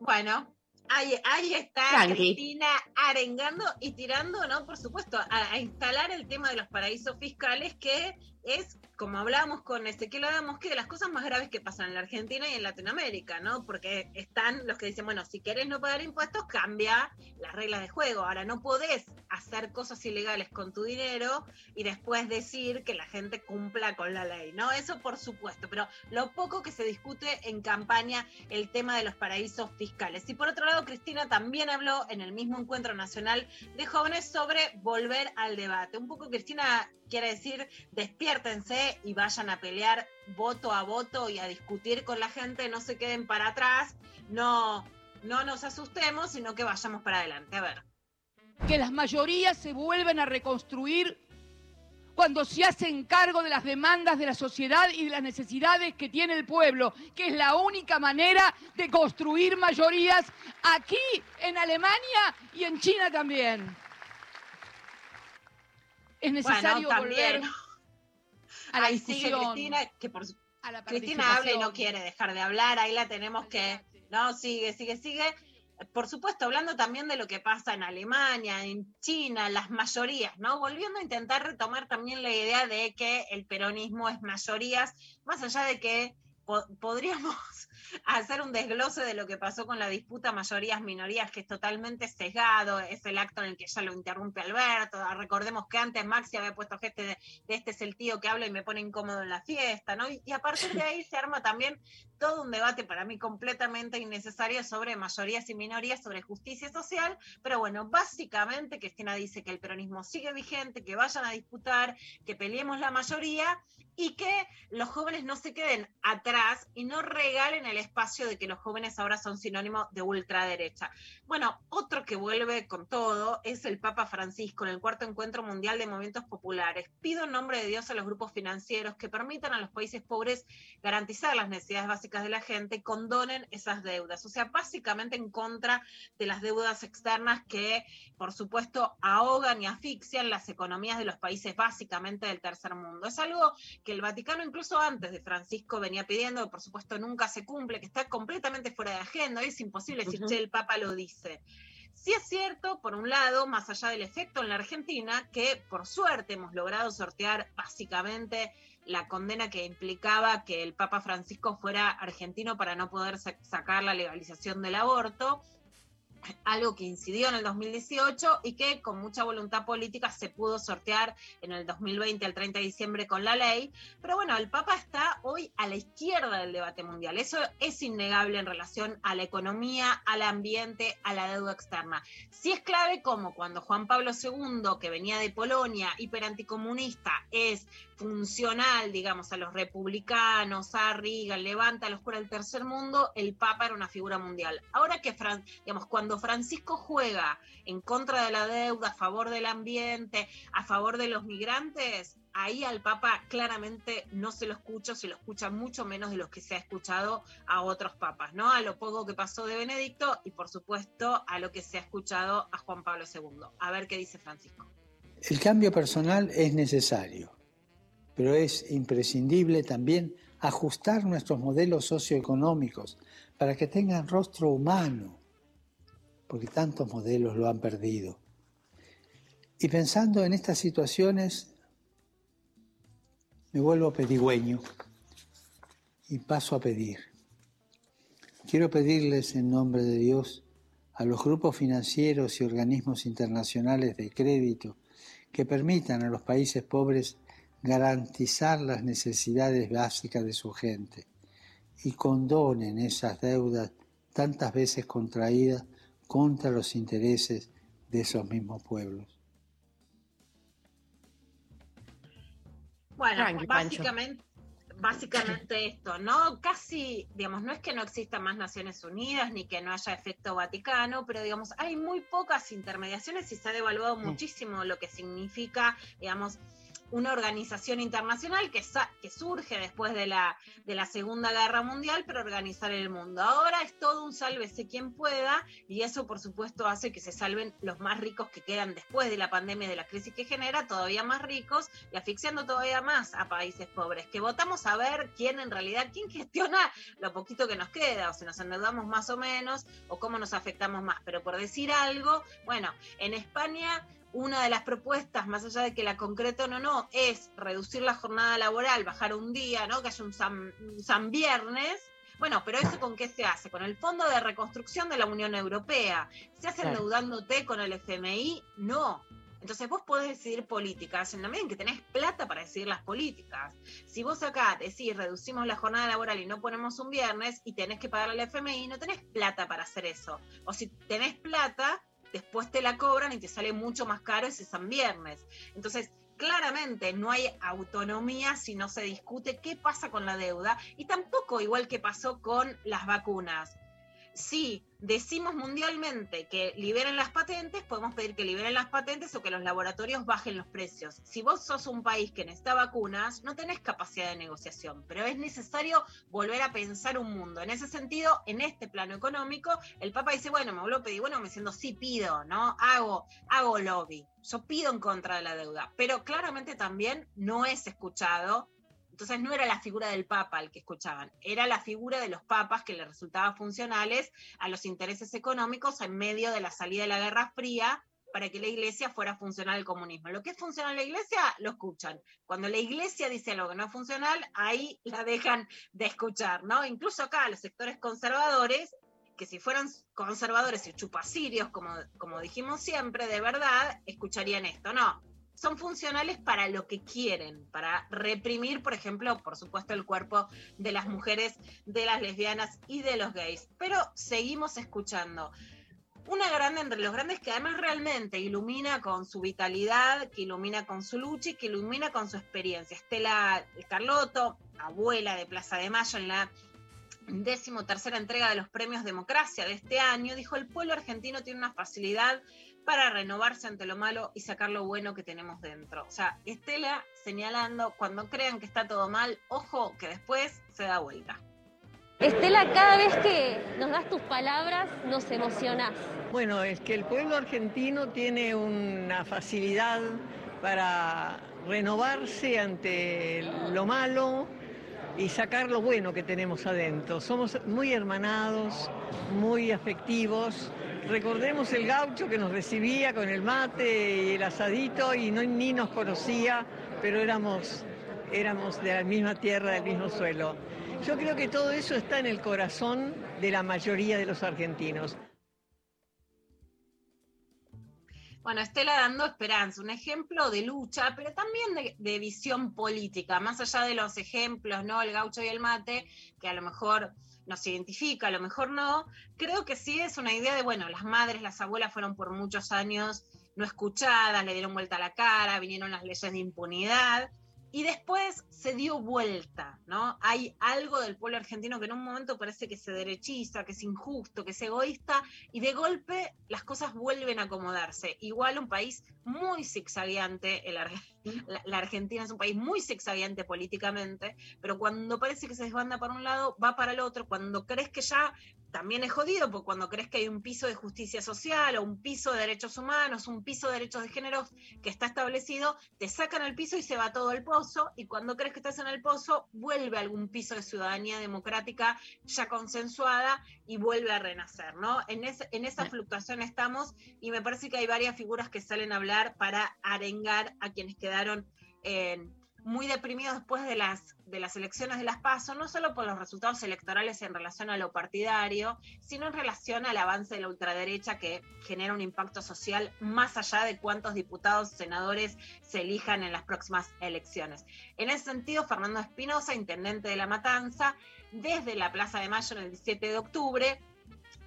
Bueno, ahí, ahí está Tranqui. Cristina arengando y tirando, ¿no? Por supuesto, a, a instalar el tema de los paraísos fiscales, que es, como hablábamos con Ezequiel Adamos, que de las cosas más graves que pasan en la Argentina y en Latinoamérica, ¿no? Porque están los que dicen, bueno, si querés no pagar impuestos, cambia las reglas de juego. Ahora, no podés hacer cosas ilegales con tu dinero y después decir que la gente cumpla con la ley, ¿no? Eso por supuesto, pero lo poco que se discute en campaña el tema de los paraísos fiscales. Y por otro lado, Cristina también habló en el mismo encuentro nacional de jóvenes sobre volver al debate. Un poco Cristina quiere decir, despiértense y vayan a pelear voto a voto y a discutir con la gente, no se queden para atrás, no, no nos asustemos, sino que vayamos para adelante. A ver. Que las mayorías se vuelven a reconstruir cuando se hacen cargo de las demandas de la sociedad y de las necesidades que tiene el pueblo, que es la única manera de construir mayorías aquí, en Alemania y en China también. Es necesario Bueno, volver a la sigue. Cristina, que por a la Cristina habla y no quiere dejar de hablar, ahí la tenemos que, no, sigue, sigue, sigue. Por supuesto, hablando también de lo que pasa en Alemania, en China, las mayorías, ¿no? Volviendo a intentar retomar también la idea de que el peronismo es mayorías, más allá de que po- podríamos hacer un desglose de lo que pasó con la disputa mayorías-minorías, que es totalmente sesgado, es el acto en el que ya lo interrumpe Alberto, recordemos que antes Maxi había puesto gente de, de este es el tío que habla y me pone incómodo en la fiesta, ¿no? Y, y a partir de ahí se arma también todo un debate para mí completamente innecesario sobre mayorías y minorías, sobre justicia social, pero bueno, básicamente Cristina dice que el peronismo sigue vigente, que vayan a disputar, que peleemos la mayoría y que los jóvenes no se queden atrás y no regalen el espacio de que los jóvenes ahora son sinónimo de ultraderecha. Bueno, otro que vuelve con todo es el Papa Francisco en el cuarto encuentro mundial de movimientos populares. Pido en nombre de Dios a los grupos financieros que permitan a los países pobres garantizar las necesidades básicas de la gente y condonen esas deudas. O sea, básicamente en contra de las deudas externas que, por supuesto, ahogan y asfixian las economías de los países básicamente del tercer mundo. Es algo que el Vaticano incluso antes de Francisco venía pidiendo, que por supuesto nunca se cumple, que está completamente fuera de agenda, es imposible decir, che, el Papa lo dice. Sí es cierto, por un lado, más allá del efecto en la Argentina, que por suerte hemos logrado sortear básicamente la condena que implicaba que el Papa Francisco fuera argentino para no poder sacar la legalización del aborto algo que incidió en el 2018 y que con mucha voluntad política se pudo sortear en el 2020 al 30 de diciembre con la ley. Pero bueno, el Papa está hoy a la izquierda del debate mundial. Eso es innegable en relación a la economía, al ambiente, a la deuda externa. Sí es clave como cuando Juan Pablo II, que venía de Polonia, hiperanticomunista, es funcional, digamos, a los republicanos, a Reagan, levanta a los por el tercer mundo, el Papa era una figura mundial. Ahora que, digamos, cuando Francisco juega en contra de la deuda, a favor del ambiente, a favor de los migrantes, ahí al Papa claramente no se lo escucho, se lo escucha mucho menos de los que se ha escuchado a otros papas, ¿no? A lo poco que pasó de Benedicto y por supuesto a lo que se ha escuchado a Juan Pablo II. A ver qué dice Francisco. El cambio personal es necesario pero es imprescindible también ajustar nuestros modelos socioeconómicos para que tengan rostro humano, porque tantos modelos lo han perdido. Y pensando en estas situaciones, me vuelvo pedigüeño y paso a pedir. Quiero pedirles en nombre de Dios a los grupos financieros y organismos internacionales de crédito que permitan a los países pobres garantizar las necesidades básicas de su gente y condonen esas deudas tantas veces contraídas contra los intereses de esos mismos pueblos. Bueno, básicamente, básicamente esto, ¿no? Casi, digamos, no es que no existan más Naciones Unidas ni que no haya efecto Vaticano, pero digamos, hay muy pocas intermediaciones y se ha devaluado mm. muchísimo lo que significa, digamos, una organización internacional que, que surge después de la, de la Segunda Guerra Mundial para organizar el mundo. Ahora es todo un sálvese quien pueda y eso por supuesto hace que se salven los más ricos que quedan después de la pandemia y de la crisis que genera, todavía más ricos y asfixiando todavía más a países pobres, que votamos a ver quién en realidad, quién gestiona lo poquito que nos queda, o si nos endeudamos más o menos, o cómo nos afectamos más. Pero por decir algo, bueno, en España una de las propuestas, más allá de que la concreto no, no, es reducir la jornada laboral, bajar un día, ¿no? Que haya un San, Viernes. Bueno, pero ¿eso con qué se hace? Con el Fondo de Reconstrucción de la Unión Europea. ¿Se hace endeudándote con el FMI? No. Entonces vos podés decidir políticas en la medida en que tenés plata para decidir las políticas. Si vos acá decís reducimos la jornada laboral y no ponemos un viernes y tenés que pagar al FMI, no tenés plata para hacer eso. O si tenés plata, después te la cobran y te sale mucho más caro ese San Viernes. Entonces, claramente no hay autonomía si no se discute qué pasa con la deuda y tampoco igual que pasó con las vacunas. Sí, decimos mundialmente que liberen las patentes, podemos pedir que liberen las patentes o que los laboratorios bajen los precios. Si vos sos un país que necesita vacunas, no tenés capacidad de negociación, pero es necesario volver a pensar un mundo. En ese sentido, en este plano económico, el Papa dice, bueno, me vuelvo a pedir, bueno, me siento, sí pido, ¿no? Hago, hago lobby. Yo pido en contra de la deuda, pero claramente también no es escuchado entonces no era la figura del Papa el que escuchaban, era la figura de los papas que le resultaban funcionales a los intereses económicos en medio de la salida de la Guerra Fría para que la iglesia fuera funcional al comunismo. Lo que es funcional la iglesia, lo escuchan. Cuando la iglesia dice algo que no es funcional, ahí la dejan de escuchar, ¿no? Incluso acá los sectores conservadores, que si fueran conservadores y chupacirios, como, como dijimos siempre, de verdad, escucharían esto. No, son funcionales para lo que quieren, para reprimir, por ejemplo, por supuesto, el cuerpo de las mujeres, de las lesbianas y de los gays. Pero seguimos escuchando. una grande entre los grandes que además realmente ilumina con su vitalidad, que ilumina con su lucha y que ilumina con su experiencia. Estela Carlotto, abuela de Plaza de Mayo en la décimo tercera entrega de los premios Democracia de este año, dijo el pueblo argentino tiene una facilidad para renovarse ante lo malo y sacar lo bueno que tenemos dentro. O sea, Estela señalando, cuando crean que está todo mal, ojo que después se da vuelta. Estela, cada vez que nos das tus palabras, nos emocionás. Bueno, es que el pueblo argentino tiene una facilidad para renovarse ante lo malo y sacar lo bueno que tenemos adentro. Somos muy hermanados, muy afectivos. Recordemos el gaucho que nos recibía con el mate y el asadito y ni nos conocía, pero éramos, éramos de la misma tierra, del mismo suelo. Yo creo que todo eso está en el corazón de la mayoría de los argentinos. Bueno, Estela dando esperanza, un ejemplo de lucha, pero también de, visión política, más allá de los ejemplos, ¿no? El gaucho y el mate, que a lo mejor nos identifica, a lo mejor no, creo que sí es una idea de, bueno, las madres, las abuelas fueron por muchos años no escuchadas, le dieron vuelta a la cara, vinieron las leyes de impunidad, y después se dio vuelta, ¿no? Hay algo del pueblo argentino que en un momento parece que se derechiza, que es injusto, que es egoísta, y de golpe las cosas vuelven a acomodarse. Igual un país muy zigzagueante, el, la, la, Argentina es un país muy zigzagueante políticamente, pero cuando parece que se desbanda para un lado, va para el otro, cuando crees que ya también es jodido, porque cuando crees que hay un piso de justicia social o un piso de derechos humanos, un piso de derechos de género que está establecido, te sacan al piso y se va todo el pozo, y cuando crees que estás en el pozo, vuelve algún piso de ciudadanía democrática ya consensuada y vuelve a renacer, ¿no? En, en esa fluctuación estamos, y me parece que hay varias figuras que salen a hablar para arengar a quienes quedaron en muy deprimidos después de las, de las elecciones de las PASO, no solo por los resultados electorales en relación a lo partidario, sino en relación al avance de la ultraderecha que genera un impacto social más allá de cuántos diputados, senadores se elijan en las próximas elecciones. En ese sentido, Fernando Espinosa, intendente de La Matanza, desde la Plaza de Mayo en el 17 de octubre,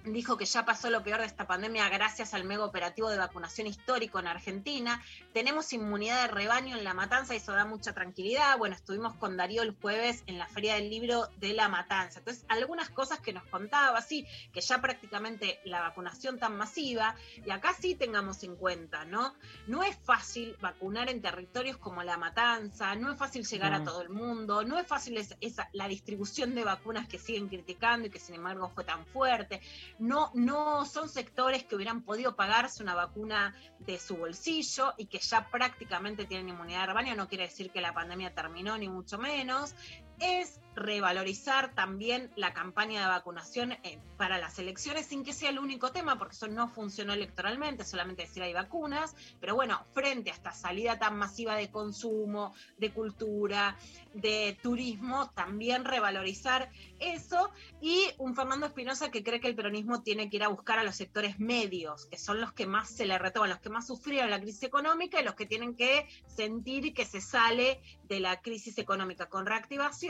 dijo que ya pasó lo peor de esta pandemia gracias al mega operativo de vacunación histórico en Argentina. Tenemos inmunidad de rebaño en La Matanza y eso da mucha tranquilidad. Bueno, estuvimos con Darío el jueves en la Feria del Libro de La Matanza. Entonces, algunas cosas que nos contaba, sí, que ya prácticamente la vacunación tan masiva, y acá sí tengamos en cuenta, ¿no? No es fácil vacunar en territorios como La Matanza, no es fácil llegar no. a todo el mundo, no es fácil esa, esa, la distribución de vacunas que siguen criticando y que sin embargo fue tan fuerte no, no son sectores que hubieran podido pagarse una vacuna de su bolsillo y que ya prácticamente tienen inmunidad de. No quiere decir que la pandemia terminó, ni mucho menos. Es revalorizar también la campaña de vacunación eh, para las elecciones sin que sea el único tema, porque eso no funcionó electoralmente, solamente decir hay vacunas, pero bueno, frente a esta salida tan masiva de consumo, de cultura, de turismo, también revalorizar eso. Y un Fernando Espinosa que cree que el peronismo tiene que ir a buscar a los sectores medios, que son los que más se le retoman, los que más sufrieron la crisis económica y los que tienen que sentir que se sale de la crisis económica. Con reactivación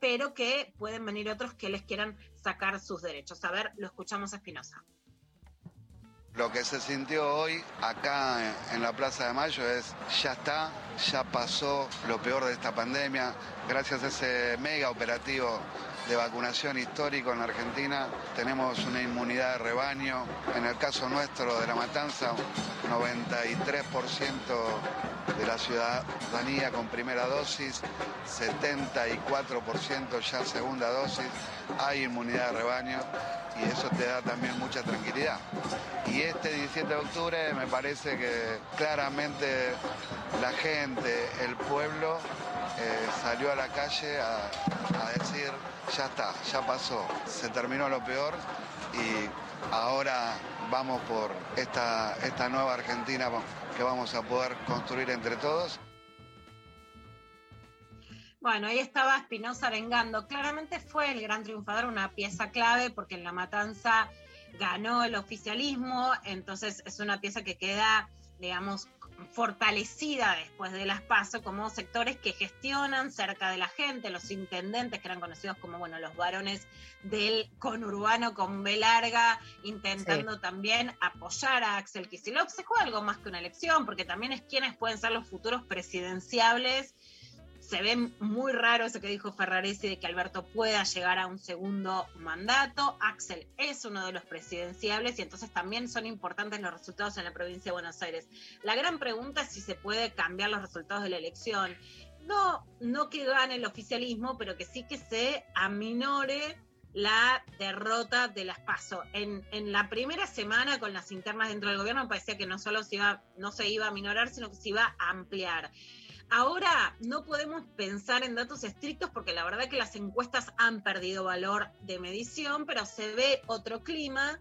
pero que pueden venir otros que les quieran sacar sus derechos. A ver, lo escuchamos a Espinosa. Lo que se sintió hoy acá en la Plaza de Mayo es, ya está, ya pasó lo peor de esta pandemia, gracias a ese mega operativo de vacunación histórico en la Argentina, tenemos una inmunidad de rebaño, en el caso nuestro de La Matanza, 93% de la ciudadanía con primera dosis, 74% ya segunda dosis, hay inmunidad de rebaño y eso te da también mucha tranquilidad. Y este 17 de octubre me parece que claramente la gente, el pueblo, eh, salió a la calle a, decir, ya está, ya pasó, se terminó lo peor y ahora vamos por esta, esta nueva Argentina que vamos a poder construir entre todos. Bueno, ahí estaba Espinosa arengando. Claramente fue el gran triunfador, una pieza clave, porque en la matanza ganó el oficialismo, entonces es una pieza que queda, digamos, fortalecida después de las PASO como sectores que gestionan cerca de la gente, los intendentes que eran conocidos como, bueno, los varones del conurbano con B larga, intentando también apoyar a Axel Kicillof. Se juega algo más que una elección, porque también es quienes pueden ser los futuros presidenciables se ve muy raro eso que dijo Ferraresi de que Alberto pueda llegar a un segundo mandato. Axel es uno de los presidenciables y entonces también son importantes los resultados en la provincia de Buenos Aires. La gran pregunta es si se puede cambiar los resultados de la elección. No, no que gane el oficialismo, pero que sí que se aminore la derrota de las PASO. En, en, la primera semana con las internas dentro del gobierno parecía que no solo se iba, no se iba a aminorar, sino que se iba a ampliar. Ahora no podemos pensar en datos estrictos porque la verdad que las encuestas han perdido valor de medición, pero se ve otro clima.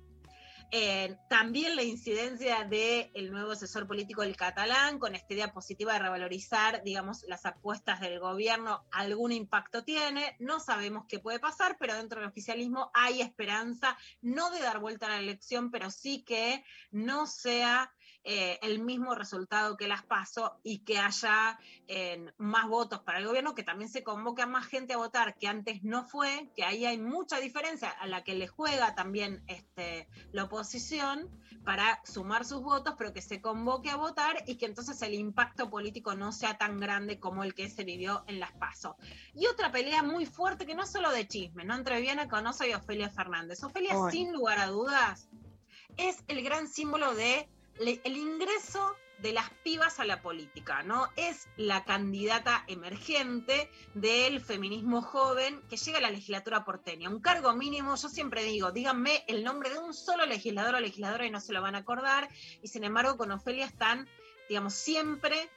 Eh, también la incidencia del nuevo asesor político del catalán, con esta idea positiva de revalorizar, digamos, las apuestas del gobierno, algún impacto tiene. No sabemos qué puede pasar, pero dentro del oficialismo hay esperanza, no de dar vuelta a la elección, pero sí que no sea eh, el mismo resultado que las PASO y que haya eh, más votos para el gobierno, que también se convoque a más gente a votar que antes no fue, que ahí hay mucha diferencia a la que le juega también este, la oposición para sumar sus votos, pero que se convoque a votar y que entonces el impacto político no sea tan grande como el que se vivió en las PASO. Y otra pelea muy fuerte que no solo de chisme, ¿no? Entre Viviana Canosa y Ofelia Fernández. Ofelia, sin lugar a dudas, es el gran símbolo de el ingreso de las pibas a la política, ¿no? Es la candidata emergente del feminismo joven que llega a la legislatura porteña. Un cargo mínimo, yo siempre digo, díganme el nombre de un solo legislador o legisladora y no se lo van a acordar. Y sin embargo, con Ofelia están, digamos, siempre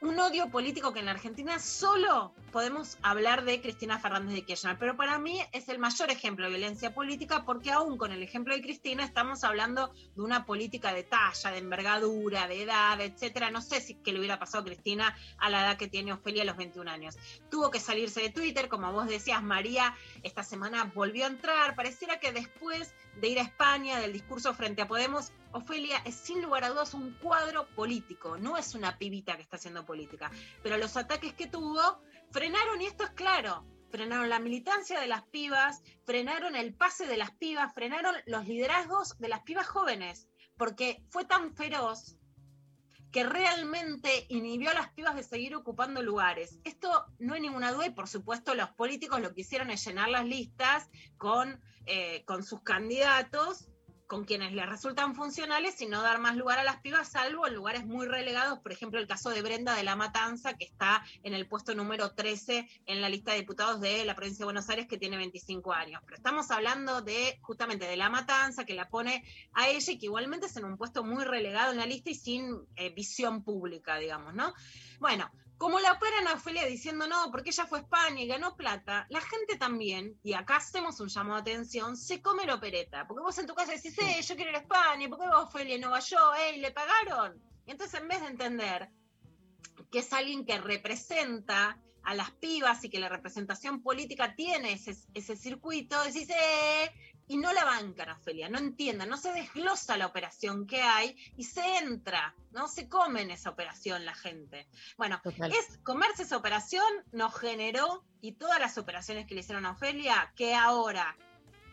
un odio político que en la Argentina solo podemos hablar de Cristina Fernández de Kirchner, pero para mí es el mayor ejemplo de violencia política porque aún con el ejemplo de Cristina estamos hablando de una política de talla, de envergadura, de edad, etcétera. No sé si qué le hubiera pasado a Cristina a la edad que tiene Ofelia a los 21 años. Tuvo que salirse de Twitter, como vos decías, María esta semana volvió a entrar, pareciera que después de ir a España, del discurso frente a Podemos, Ofelia es sin lugar a dudas un cuadro político, no es una pibita que está haciendo política. Pero los ataques que tuvo frenaron, y esto es claro, frenaron la militancia de las pibas, frenaron el pase de las pibas, frenaron los liderazgos de las pibas jóvenes, porque fue tan feroz que realmente inhibió a las pibas de seguir ocupando lugares. Esto no hay ninguna duda y por supuesto los políticos lo que hicieron es llenar las listas con, eh, con sus candidatos con quienes les resultan funcionales y no dar más lugar a las pibas, salvo en lugares muy relegados, por ejemplo el caso de Brenda de la Matanza, que está en el puesto número 13 en la lista de diputados de la provincia de Buenos Aires, que tiene 25 años. Pero estamos hablando de justamente de la Matanza, que la pone a ella y que igualmente es en un puesto muy relegado en la lista y sin eh, visión pública, digamos, ¿no? Bueno, como la operan a Ofelia diciendo no, porque ella fue a España y ganó plata, la gente también, y acá hacemos un llamado de atención, se come la opereta. Porque vos en tu casa decís, eh, yo quiero ir a España, ¿por qué va Ofelia no va yo? ¿Eh? ¿Le pagaron? Y entonces en vez de entender que es alguien que representa a las pibas y que la representación política tiene ese, ese circuito, decís, eh, y no la bancan, Ofelia, no entiendan, no se desglosa la operación que hay y se entra, ¿no? Se come en esa operación la gente. Bueno, es comerse esa operación nos generó, y todas las operaciones que le hicieron a Ofelia, que ahora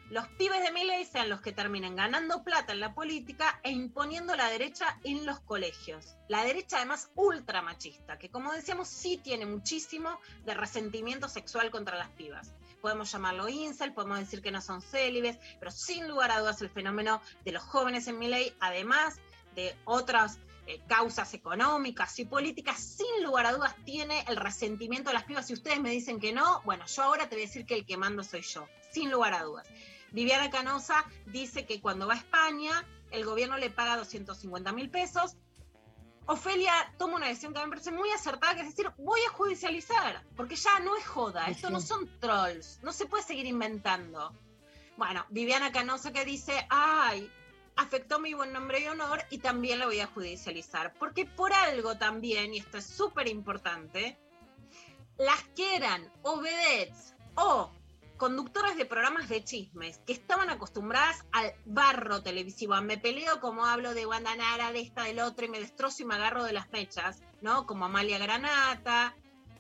los pibes de Miley sean los que terminen ganando plata en la política e imponiendo la derecha en los colegios. La derecha además ultra machista, que como decíamos sí tiene muchísimo de resentimiento sexual contra las pibas podemos llamarlo incel, podemos decir que no son célibes, pero sin lugar a dudas el fenómeno de los jóvenes en mi ley, además de otras eh, causas económicas y políticas, sin lugar a dudas tiene el resentimiento de las pibas. Si ustedes me dicen que no, bueno, yo ahora te voy a decir que el que mando soy yo, sin lugar a dudas. Viviana Canosa dice que cuando va a España, el gobierno le paga 250 mil pesos Ofelia toma una decisión que me parece muy acertada, que es decir, voy a judicializar, porque ya no es joda, esto no son trolls, no se puede seguir inventando. Bueno, Viviana Canosa que dice, ay, afectó mi buen nombre y honor y también la voy a judicializar, porque por algo también, y esto es súper importante, las que eran obedets o conductoras de programas de chismes que estaban acostumbradas al barro televisivo, me peleo como hablo de Wanda Nara, de esta, del otro, y me destrozo y me agarro de las mechas, ¿no? Como Amalia Granata,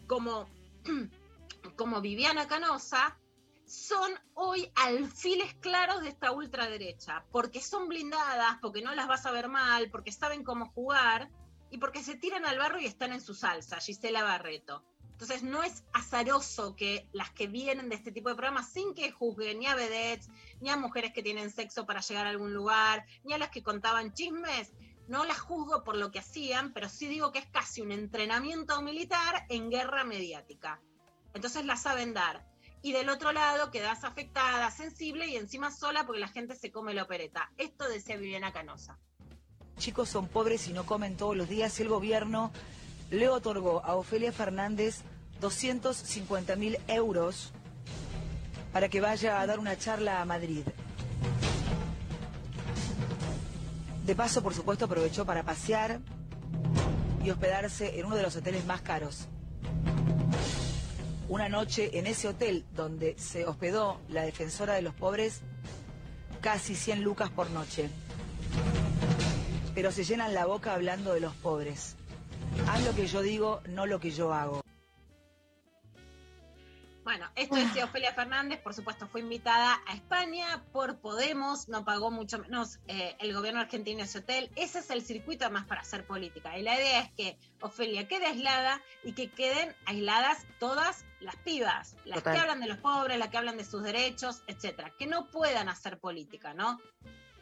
como, como Viviana Canosa, son hoy alfiles claros de esta ultraderecha, porque son blindadas, porque no las vas a ver mal, porque saben cómo jugar y porque se tiran al barro y están en su salsa, Gisela Barreto. Entonces no es azaroso que las que vienen de este tipo de programas, sin que juzguen ni a vedettes, ni a mujeres que tienen sexo para llegar a algún lugar, ni a las que contaban chismes, no las juzgo por lo que hacían, pero sí digo que es casi un entrenamiento militar en guerra mediática. Entonces la saben dar. Y del otro lado quedas afectada, sensible y encima sola porque la gente se come la opereta. Esto decía Viviana Canosa. Chicos son pobres y no comen todos los días. El gobierno le otorgó a Ofelia Fernández 250 mil euros para que vaya a dar una charla a Madrid. De paso, por supuesto, aprovechó para pasear y hospedarse en uno de los hoteles más caros. Una noche en ese hotel donde se hospedó la defensora de los pobres, casi 100 lucas por noche. Pero se llenan la boca hablando de los pobres. Haz lo que yo digo, no lo que yo hago. Bueno, esto decía Ofelia Fernández, por supuesto fue invitada a España por Podemos, no pagó mucho menos eh, el gobierno argentino ese hotel. Ese es el circuito más para hacer política. Y la idea es que Ofelia quede aislada y que queden aisladas todas las pibas, las Total. que hablan de los pobres, las que hablan de sus derechos, etcétera, que no puedan hacer política, ¿no?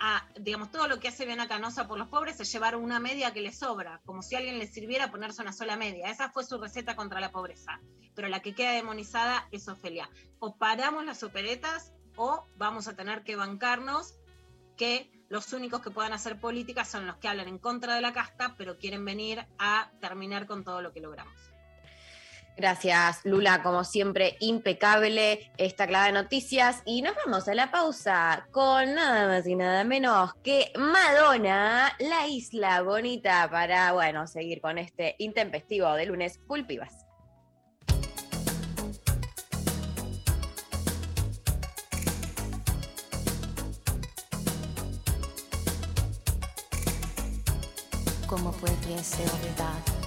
A, digamos, todo lo que hace Viana Canosa por los pobres es llevar una media que le sobra, como si a alguien le sirviera ponerse una sola media. Esa fue su receta contra la pobreza. Pero la que queda demonizada es Ofelia. O paramos las operetas o vamos a tener que bancarnos que los únicos que puedan hacer política son los que hablan en contra de la casta, pero quieren venir a terminar con todo lo que logramos. Gracias, Lula, como siempre, impecable esta clave de noticias. Y nos vamos a la pausa con nada más y nada menos que Madonna, la isla bonita, para, bueno, seguir con este intempestivo de lunes full pibas. ¿Cómo olvidar? Last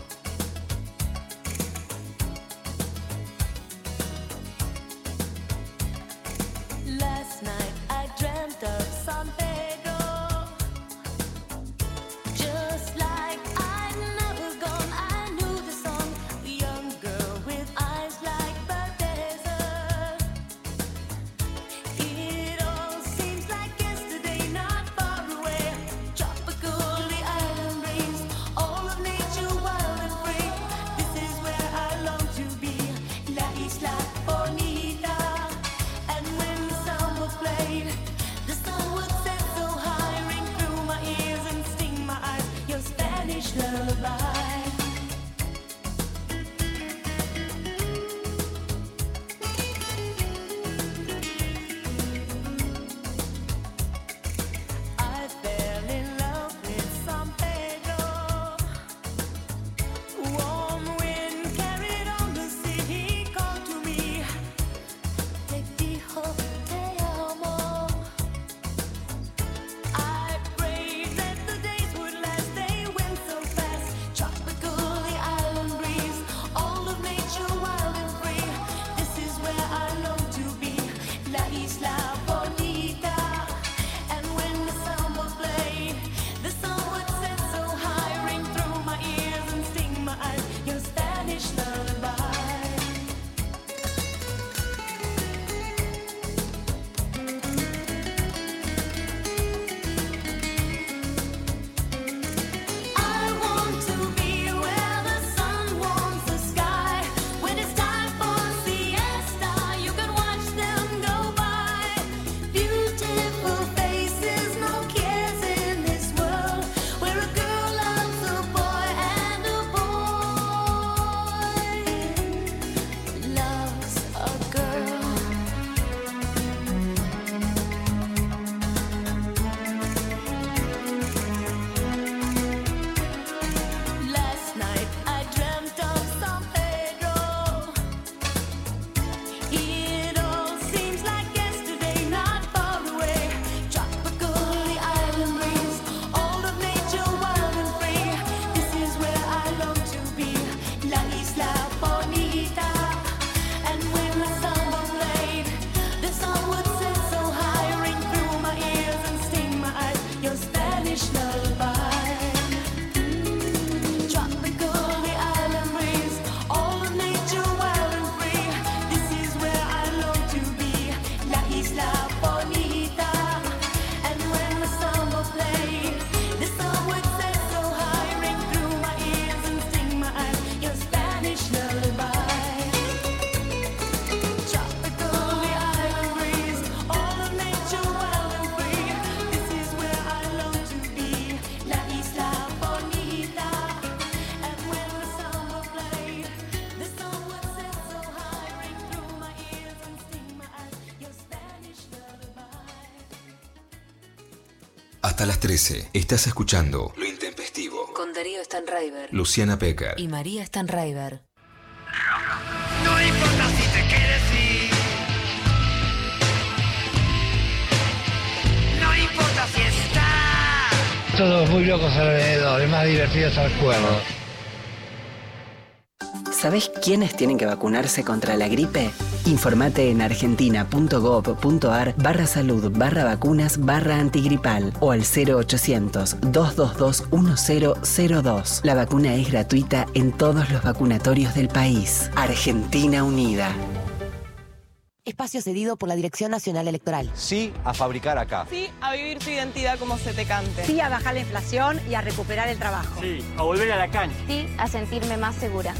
Hasta las 13. Estás escuchando Lo Intempestivo. Con Darío Stanraiver. Luciana Pecker. Y María Stanraiver. No importa si te quieres ir. No importa si está. Todos muy locos alrededor, es más divertido estar cuerdo. ¿Sabés quiénes tienen que vacunarse contra la gripe? Informate en argentina.gov.ar barra salud barra vacunas barra antigripal o al 0800-222-1002. La vacuna es gratuita en todos los vacunatorios del país. Argentina Unida. Espacio cedido por la Dirección Nacional Electoral. Sí a fabricar acá. Sí a vivir tu identidad como se te cante. Sí a bajar la inflación y a recuperar el trabajo. Sí, a volver a la cancha. Sí a sentirme más segura.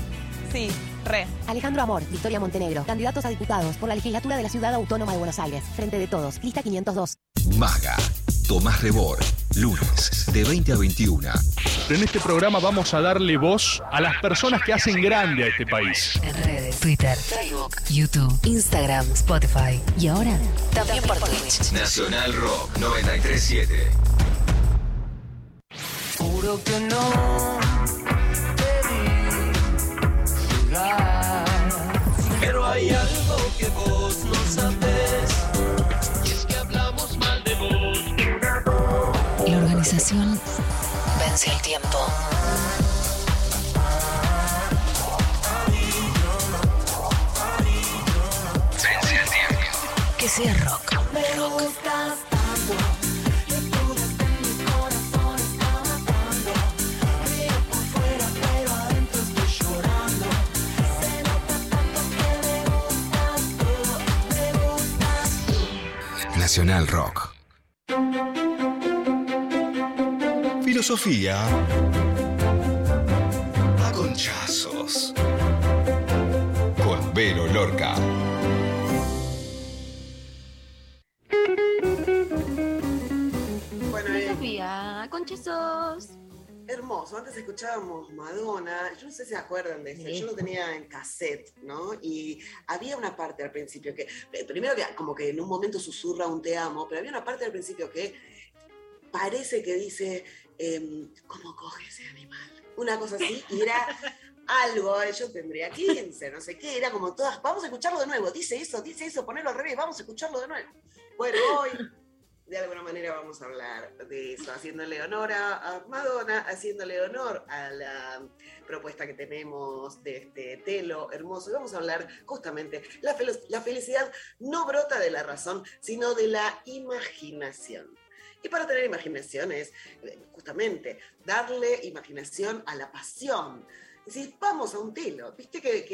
Sí, re. Alejandro Amor, Victoria Montenegro, candidatos a diputados por la legislatura de la Ciudad Autónoma de Buenos Aires. Frente de todos, lista 502. Maga. Tomás Rebor. Lunes, de 20 a 21. En este programa vamos a darle voz a las personas que hacen grande a este país. En redes, Twitter, Facebook, YouTube, Instagram, Spotify. Y ahora, también por Twitch. Nacional Rock 937. Juro que no hay algo que vos no sabes. Y es que hablamos mal de vos. La organización vence el tiempo. Vence el tiempo. Que sea rock. Me Nacional Rock. Filosofía. A conchazos. Con Vero Lorca. Bueno, eh, Sofía, conchazos. Hermoso, antes escuchábamos Madonna, yo no sé si se acuerdan de eso, yo lo tenía en cassette, ¿no? Y había una parte al principio que, eh, primero que como que en un momento susurra un te amo, pero había una parte al principio que parece que dice, em, ¿cómo coge ese animal? Una cosa así, y era algo, eh, yo tendría 15, no sé qué, era como todas, vamos a escucharlo de nuevo, dice eso, dice eso, ponelo al revés, vamos a escucharlo de nuevo. Bueno, hoy de alguna manera vamos a hablar de eso, haciéndole honor a, Madonna, haciéndole honor a la propuesta que tenemos de este telo hermoso. Y vamos a hablar justamente, la, la felicidad no brota de la razón, sino de la imaginación. Y para tener imaginación es eh, justamente darle imaginación a la pasión. Decir, vamos a un telo. Viste que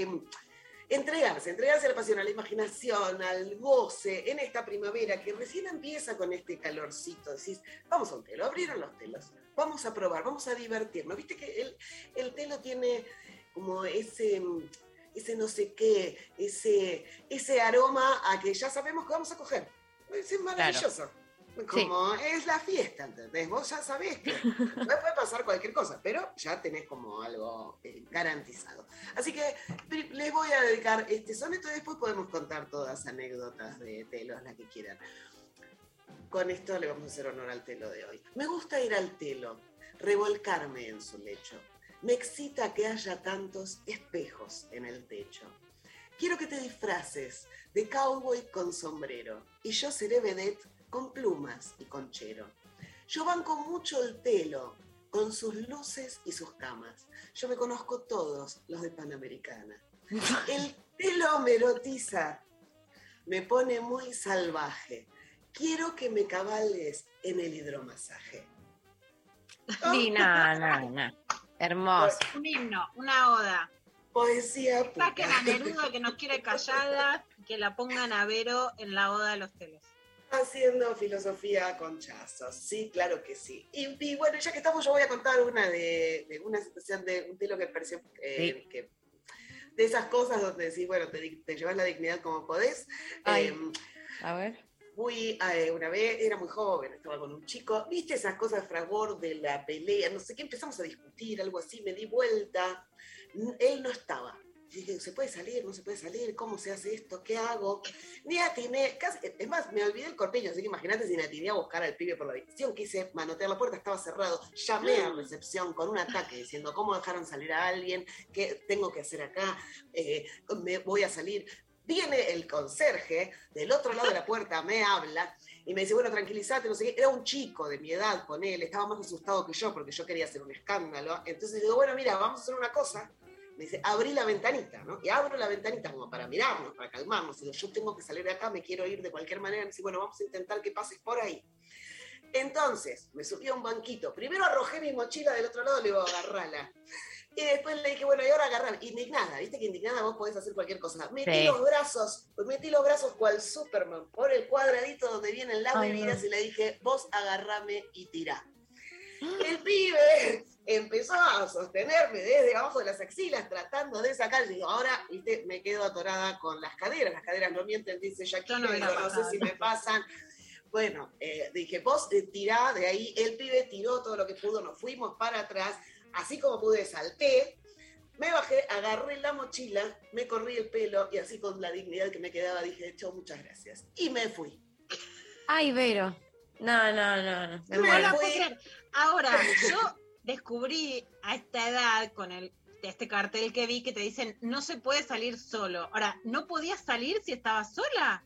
entregarse, entregarse a la pasión, a la imaginación, al goce en esta primavera que recién empieza con este calorcito. Decís, vamos a un telo, abrieron los telos, vamos a probar, vamos a divertirnos. Viste que el, el telo tiene como ese, ese no sé qué, ese, ese aroma a que ya sabemos que vamos a coger. Es maravilloso. Como es la fiesta, ¿entendés? Vos ya sabés que puede pasar cualquier cosa, pero ya tenés como algo eh, garantizado. Así que les voy a dedicar este soneto y después podemos contar todas anécdotas de telos, las que quieran. Con esto le vamos a hacer honor al telo de hoy. Me gusta ir al telo, revolcarme en su lecho. Me excita que haya tantos espejos en el techo. Quiero que te disfraces de cowboy con sombrero y yo seré vedette con plumas y con chero. Yo banco mucho el telo con sus luces y sus camas. Yo me conozco todos los de Panamericana. El telo me erotiza, me pone muy salvaje. Quiero que me cabales en el hidromasaje. Sí, no, no, no. Hermoso. Un himno, una oda. Poesía. Saquen a Neruda que nos quiere callada, que la pongan a Vero en la oda de los telos. Haciendo filosofía con chazos, sí, claro que sí. Y, y bueno, ya que estamos, yo voy a contar una de, de una situación de un telo que pareció eh, que de esas cosas donde decís, bueno, te, llevas la dignidad como podés. Ay, Em, A ver. Fui eh, una vez, era muy joven, estaba con un chico, viste esas cosas de fragor de la pelea, no sé qué, empezamos a discutir, algo así, me di vuelta, él no estaba, dije, ¿se puede salir? ¿No se puede salir? ¿Cómo se hace esto? ¿Qué hago? Ni atiné, casi, es más, me olvidé el corpiño, así que imagínate si me atiné a buscar al pibe por la habitación, quise manotear la puerta, estaba cerrado, llamé a recepción con un ataque diciendo, ¿cómo dejaron salir a alguien? ¿Qué tengo que hacer acá? Eh, me voy a salir. Viene el conserje del otro lado de la puerta, me habla y me dice, bueno, tranquilízate, no sé qué. Era un chico de mi edad con él, estaba más asustado que yo porque yo quería hacer un escándalo. Entonces digo, bueno, mira, vamos a hacer una cosa. Me dice, abrí la ventanita, ¿no? Y abro la ventanita como para mirarnos, para calmarnos. Y digo, yo tengo que salir de acá, me quiero ir de cualquier manera. Me dice, bueno, vamos a intentar que pases por ahí. Entonces, me subí a un banquito. Primero arrojé mi mochila del otro lado, le digo, agarrala. Y después le dije, bueno, y ahora agarrar. Indignada, viste que indignada vos podés hacer cualquier cosa. Metí Sí. los brazos, metí los brazos cual Superman por el cuadradito donde vienen las Ay, bebidas no. y le dije, vos agarrame y tirá. El pibe empezó a sostenerme desde abajo de las axilas, tratando de sacar. Digo, ahora, viste, me quedo atorada con las caderas. Las caderas no mienten, dice Shakira. no Digo, no sé si me pasan. Bueno, eh, dije, vos eh, tirá de ahí. El pibe tiró todo lo que pudo, nos fuimos para atrás. Así como pude, salté. Me bajé, agarré la mochila, me corrí el pelo y así con la dignidad que me quedaba dije, chao, muchas gracias. Y me fui. Ay, Vero. No, no, no, no. Me. Ahora, yo descubrí a esta edad con el este cartel que vi que te dicen no se puede salir solo. Ahora, ¿no podías salir si estabas sola?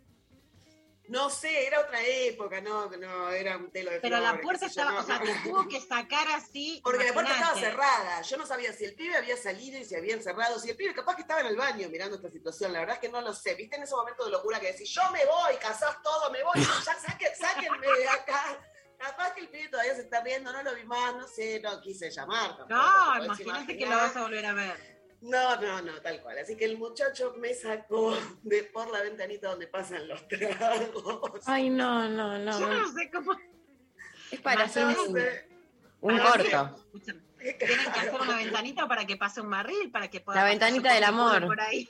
No sé, era otra época, no, no, era un telo de Pero la puerta estaba, no, o sea, te tuvo que sacar así. Porque la puerta estaba cerrada. Yo no sabía si el pibe había salido y si habían cerrado. Si el pibe capaz que estaba en el baño mirando esta situación. La verdad es que no lo sé. ¿Viste en ese momento de locura que decís, yo me voy, casás todo, me voy, ya saquen- sáquenme de acá? Capaz que el pibe todavía se está riendo, no lo vi más, no sé, no quise llamar. tampoco, No, imagínate que lo vas a volver a ver. No, no, no, tal cual. Así que el muchacho me sacó de por la ventanita donde pasan los tragos. Ay, no, no, no. Yo no sé cómo. Es para hacer No un, sé. un Para corto. Tienen que hacer una ventanita para que pase un barril, para que pueda La ventanita del amor. Por ahí.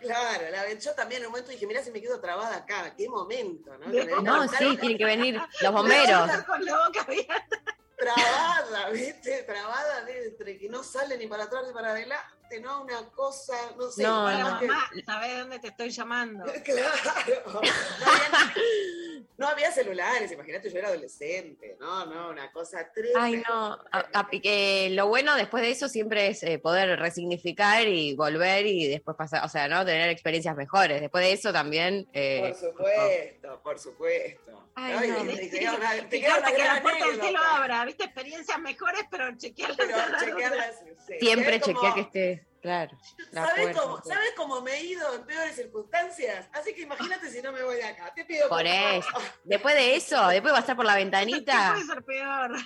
Claro, la, yo también en un momento dije, mirá si me quedo trabada acá, qué momento, ¿no? Que No, sí, tienen que venir los bomberos. Con la boca abierta. Trabada, ¿viste? Trabada entre que no sale ni para atrás ni para adelante, ¿no? Una cosa, no sé. No, que- Mamá, ¿sabes dónde te estoy llamando? Claro. No había, no había celulares, imagínate, yo era adolescente, no, no, una cosa tremenda. Ay, no. A- a- y que lo bueno después de eso siempre es eh, poder resignificar y volver y después pasar, o sea, ¿no? Tener experiencias mejores. Después de eso también. eh, Por supuesto, por supuesto. Ay, Ay, no. te queda una, te Fíjate queda una que la puerta usted lo abra, ¿viste? Experiencias mejores, pero chequearlas. Pero chequearlas, sí. siempre chequear que esté, claro. La ¿Sabes cómo, sí. ¿Sabes cómo me he ido en peores circunstancias? Así que imagínate si no me voy de acá. Te pido Por favor. eso. Después de eso, después pasar por la ¿Qué ventanita. puede ser peor?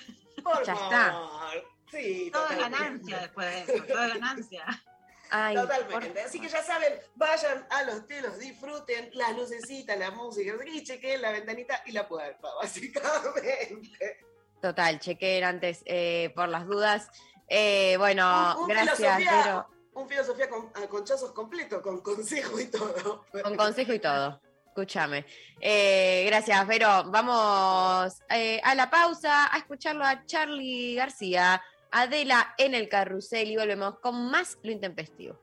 Por Ya favor. Sí, Todo es totalmente. ganancia después de eso, todo es ganancia. Ay, Totalmente. Así que ya saben, vayan a los telos, disfruten las lucecitas, la música, y chequen la ventanita y la puerta, básicamente. Total, chequeen antes eh, por las dudas. Eh, bueno, Un- un gracias, filosofía- pero Un filosofía con, a conchazos completo, con consejo y todo. con consejo y todo. Escúchame. Eh, gracias, Vero. Vamos eh, a la pausa a escucharlo a Charlie García, Adela en el carrusel y volvemos con más lo intempestivo.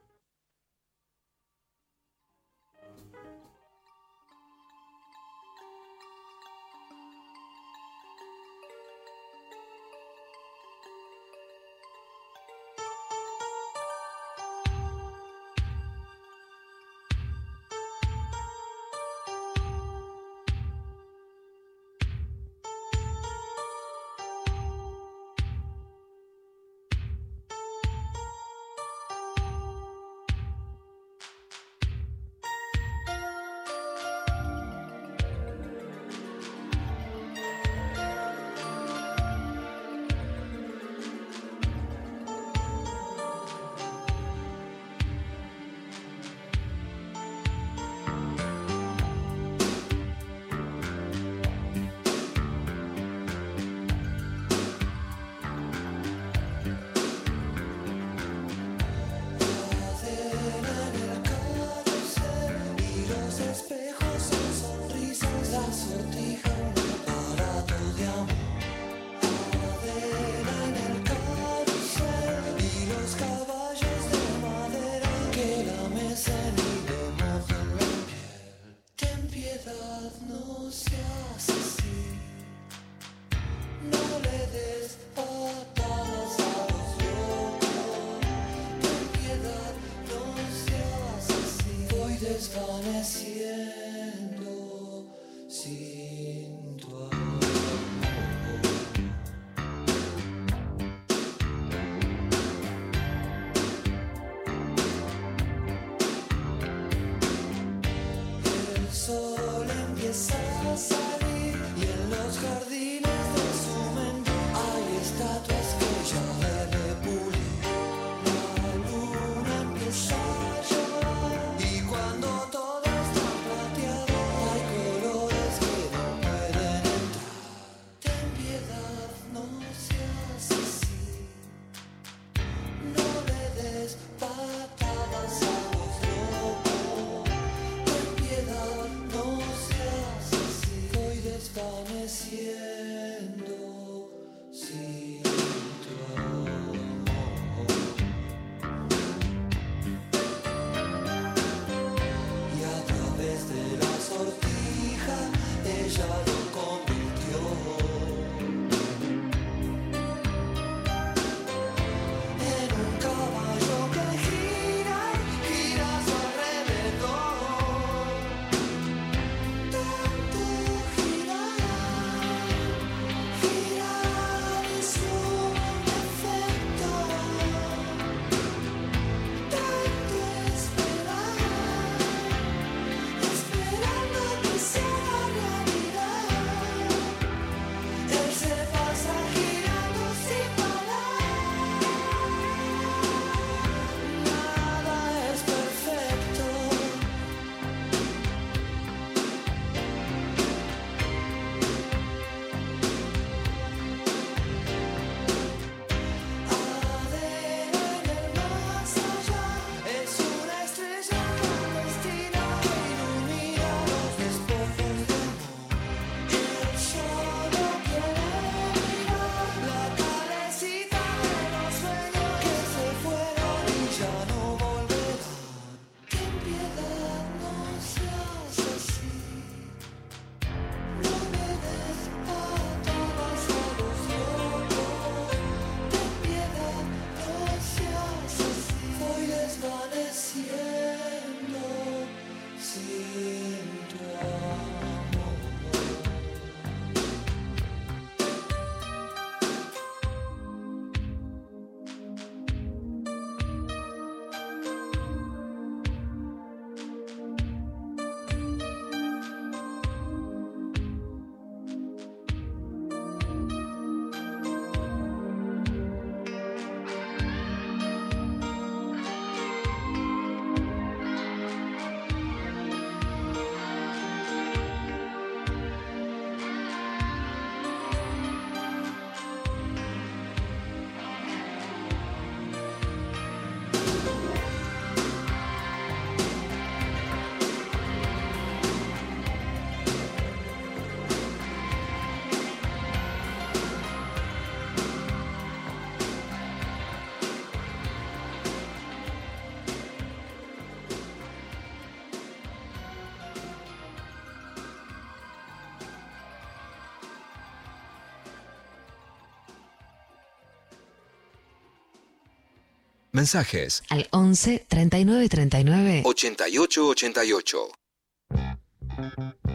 Mensajes Al 11 39 39 8888.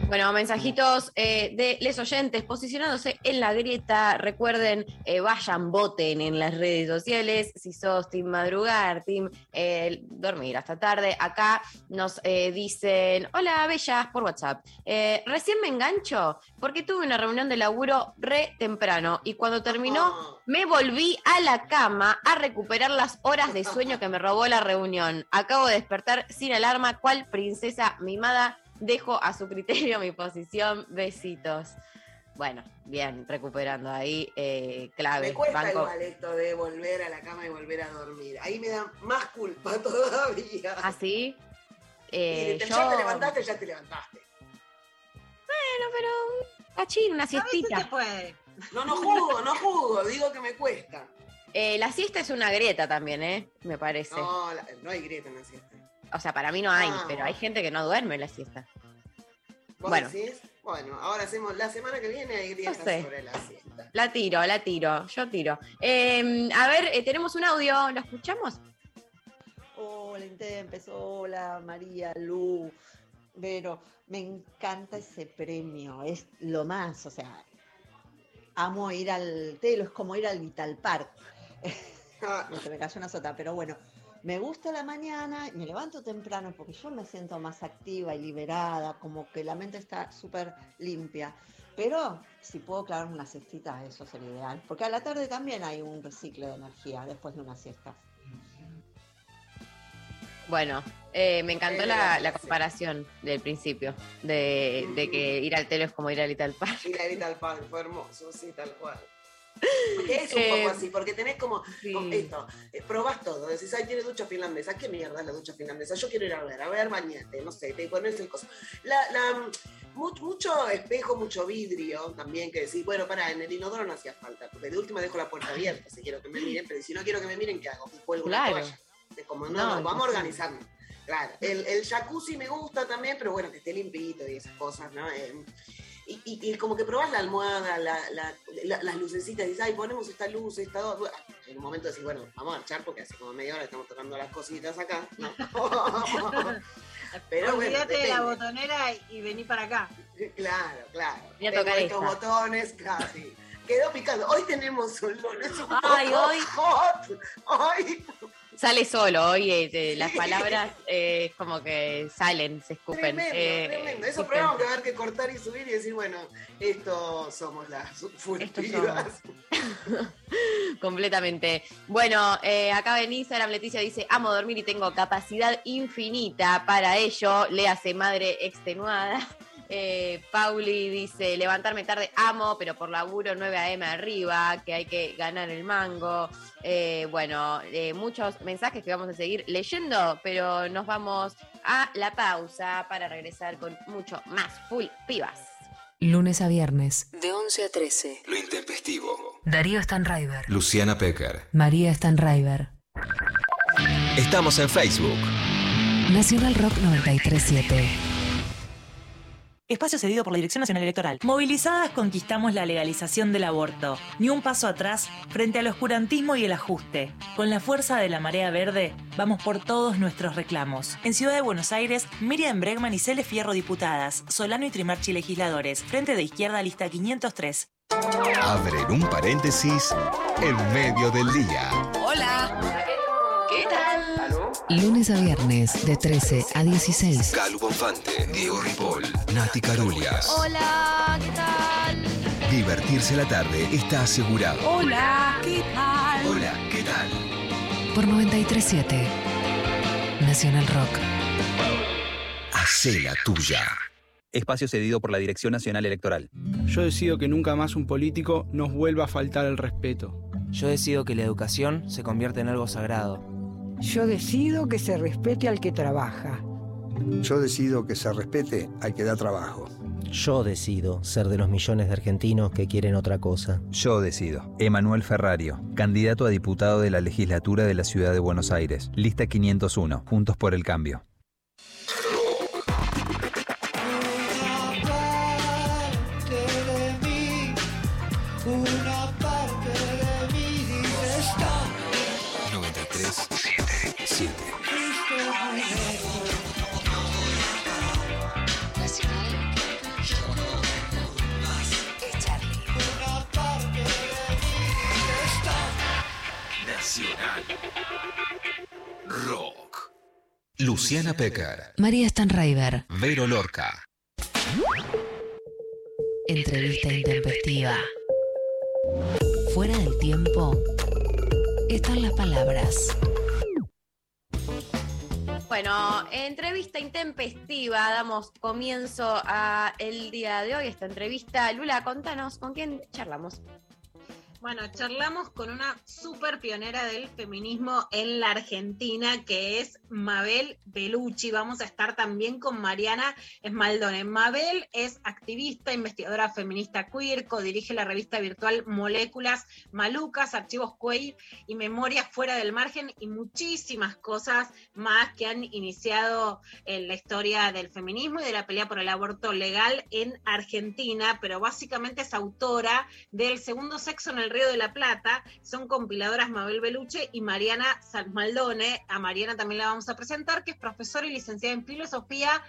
Bueno, mensajitos eh, de les oyentes posicionándose en la grieta. Recuerden, eh, vayan, voten en las redes sociales. Si sos Team Madrugar, Team eh, Dormir hasta tarde. Acá nos eh, dicen: Hola, bellas, por WhatsApp. Eh, recién me engancho porque tuve una reunión de laburo re temprano y cuando terminó me volví a la cama a recuperar las horas de sueño que me robó la reunión. Acabo de despertar sin alarma, cual princesa mimada. Dejo a su criterio mi posición. Besitos. Bueno, bien, recuperando ahí eh, clave. Me cuesta banco. igual esto de volver a la cama y volver a dormir. Ahí me da más culpa todavía. ¿Ah, sí? Y Eh, te- yo- Ya te levantaste, ya te levantaste. Bueno, pero cachín, una siestita. No, no jugo, no jugo, digo que me cuesta. Eh, la siesta es una grieta también, ¿eh? Me parece. No, la- no hay grieta en la siesta. O sea, para mí no hay, Ah. pero hay gente que no duerme la siesta. ¿Vos Bueno. decís? Bueno, ahora hacemos la semana que viene hay grietas sé. sobre la siesta. La tiro, la tiro, yo tiro. Eh, a ver, eh, tenemos un audio, ¿lo escuchamos? Hola Intempes, hola María, Lu, Vero, me encanta ese premio, es lo más, o sea, amo ir al telo, es como ir al Vital Park. no se me cayó una sota, pero bueno, me gusta la mañana, me levanto temprano porque yo me siento más activa y liberada, como que la mente está súper limpia. Pero si puedo clavarme una cestita, eso sería ideal. Porque a la tarde también hay un reciclo de energía después de una siesta. Bueno, eh, me encantó la, la comparación del principio, de, de que ir al telo es como ir al Little Park. Ir a Little Park, fue hermoso, sí, tal cual. Porque es un Eh, poco así, porque tenés como, como esto, eh, probás todo, decís, ay, tiene ducha finlandesa, ¿qué mierda es la ducha finlandesa? Yo quiero ir a ver, a ver, bañate, no sé, te pones el coso. La, la, mu- mucho espejo, mucho vidrio también, que decís, bueno, para, en el inodoro no hacía falta, porque de última dejo la puerta abierta si quiero que me miren, pero si no quiero que me miren, ¿qué hago? Me cuelgo Claro. toalla. Es como, no, No, no, vamos a organizarnos. Claro, el, el jacuzzi me gusta también, pero bueno, que esté limpito y esas cosas, ¿no? Eh, y, y- y como que probás la almohada, la, la- la- las lucecitas, y dices, ay, ponemos esta luz, esta otra. En un momento decís, bueno, vamos a marchar porque hace como media hora estamos tocando las cositas acá, ¿no? Pero bueno, Olvídate de la botonera y vení para acá. Claro, claro. Voy a Tengo tocar estos esta. botones, casi. Quedó picando. Hoy tenemos un lunes un Ay, poco hoy. hot. Hoy. Sale solo, oye, eh, las palabras eh, como que salen, se escupen. Tremendo, eh, tremendo. Esos programas que va a haber que cortar y subir y decir, bueno, esto somos las furtivas. Completamente. Bueno, eh, acá en Instagram Leticia dice, amo dormir y tengo capacidad infinita para ello. Léase madre extenuada. Eh, Pauli dice, levantarme tarde, amo, pero por laburo 9 a.m. arriba, que hay que ganar el mango. Eh, bueno, eh, muchos mensajes que vamos a seguir leyendo, pero nos vamos a la pausa para regresar con mucho más full pibas. Lunes a viernes. De 11 a 13. Lo intempestivo. Darío Stanraiver. Luciana Pecker. María Stanraiver. Estamos en Facebook. Nacional Rock 937. Espacio cedido por la Dirección Nacional Electoral. Movilizadas conquistamos la legalización del aborto. Ni un paso atrás frente al oscurantismo y el ajuste. Con la fuerza de la marea verde, vamos por todos nuestros reclamos. En Ciudad de Buenos Aires, Miriam Bregman y Cele Fierro diputadas, Solano y Trimarchi legisladores. Frente de izquierda, lista 503. Abren un paréntesis en medio del día. Hola. ¿Qué tal? Lunes a viernes de 13 a 16. Calu Bonfante, Diego Ripoll, Nati Carulias. Hola, ¿qué tal? Divertirse la tarde está asegurado. Hola, ¿qué tal? Hola, ¿qué tal? Por 937. Nacional Rock. Hacé la tuya. Espacio cedido por la Dirección Nacional Electoral. Yo decido que nunca más un político nos vuelva a faltar el respeto. Yo decido que la educación se convierta en algo sagrado. Yo decido que se respete al que trabaja. Yo decido que se respete al que da trabajo. Yo decido ser de los millones de argentinos que quieren otra cosa. Yo decido. Emanuel Ferrario, candidato a diputado de la legislatura de la Ciudad de Buenos Aires. Lista 501. Juntos por el cambio. Luciana Pecker. María Stanraiver. Vero Lorca. Entrevista intempestiva. Fuera del tiempo están las palabras. Bueno, entrevista intempestiva, damos comienzo a el día de hoy, esta entrevista. Lula, contanos, ¿con quién charlamos? Bueno, charlamos con una súper pionera del feminismo en la Argentina, que es Mabel Belucci. Vamos a estar también con Mariana Esmaldone. Mabel es activista, investigadora feminista queer, codirige la revista virtual Moléculas Malucas, Archivos Queer y Memorias Fuera del Margen y muchísimas cosas más que han iniciado en la historia del feminismo y de la pelea por el aborto legal en Argentina, pero básicamente es autora del Segundo Sexo en el Río de la Plata. Son compiladoras Mabel Beluche y Mariana Salmaldone. A Mariana también la vamos a presentar, que es profesora y licenciada en filosofía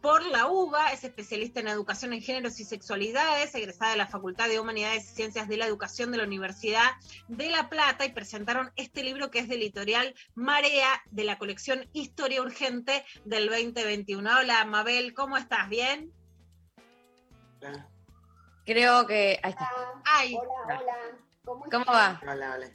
por la UBA, es especialista en educación en géneros y sexualidades, egresada de la Facultad de Humanidades y Ciencias de la Educación de la Universidad de La Plata y presentaron este libro que es del editorial Marea de la colección Historia Urgente del 2021. Hola Mabel, ¿cómo estás? ¿Bien? Creo que. Ahí está. Ay. Hola, hola. ¿Cómo, va? Hola, hola.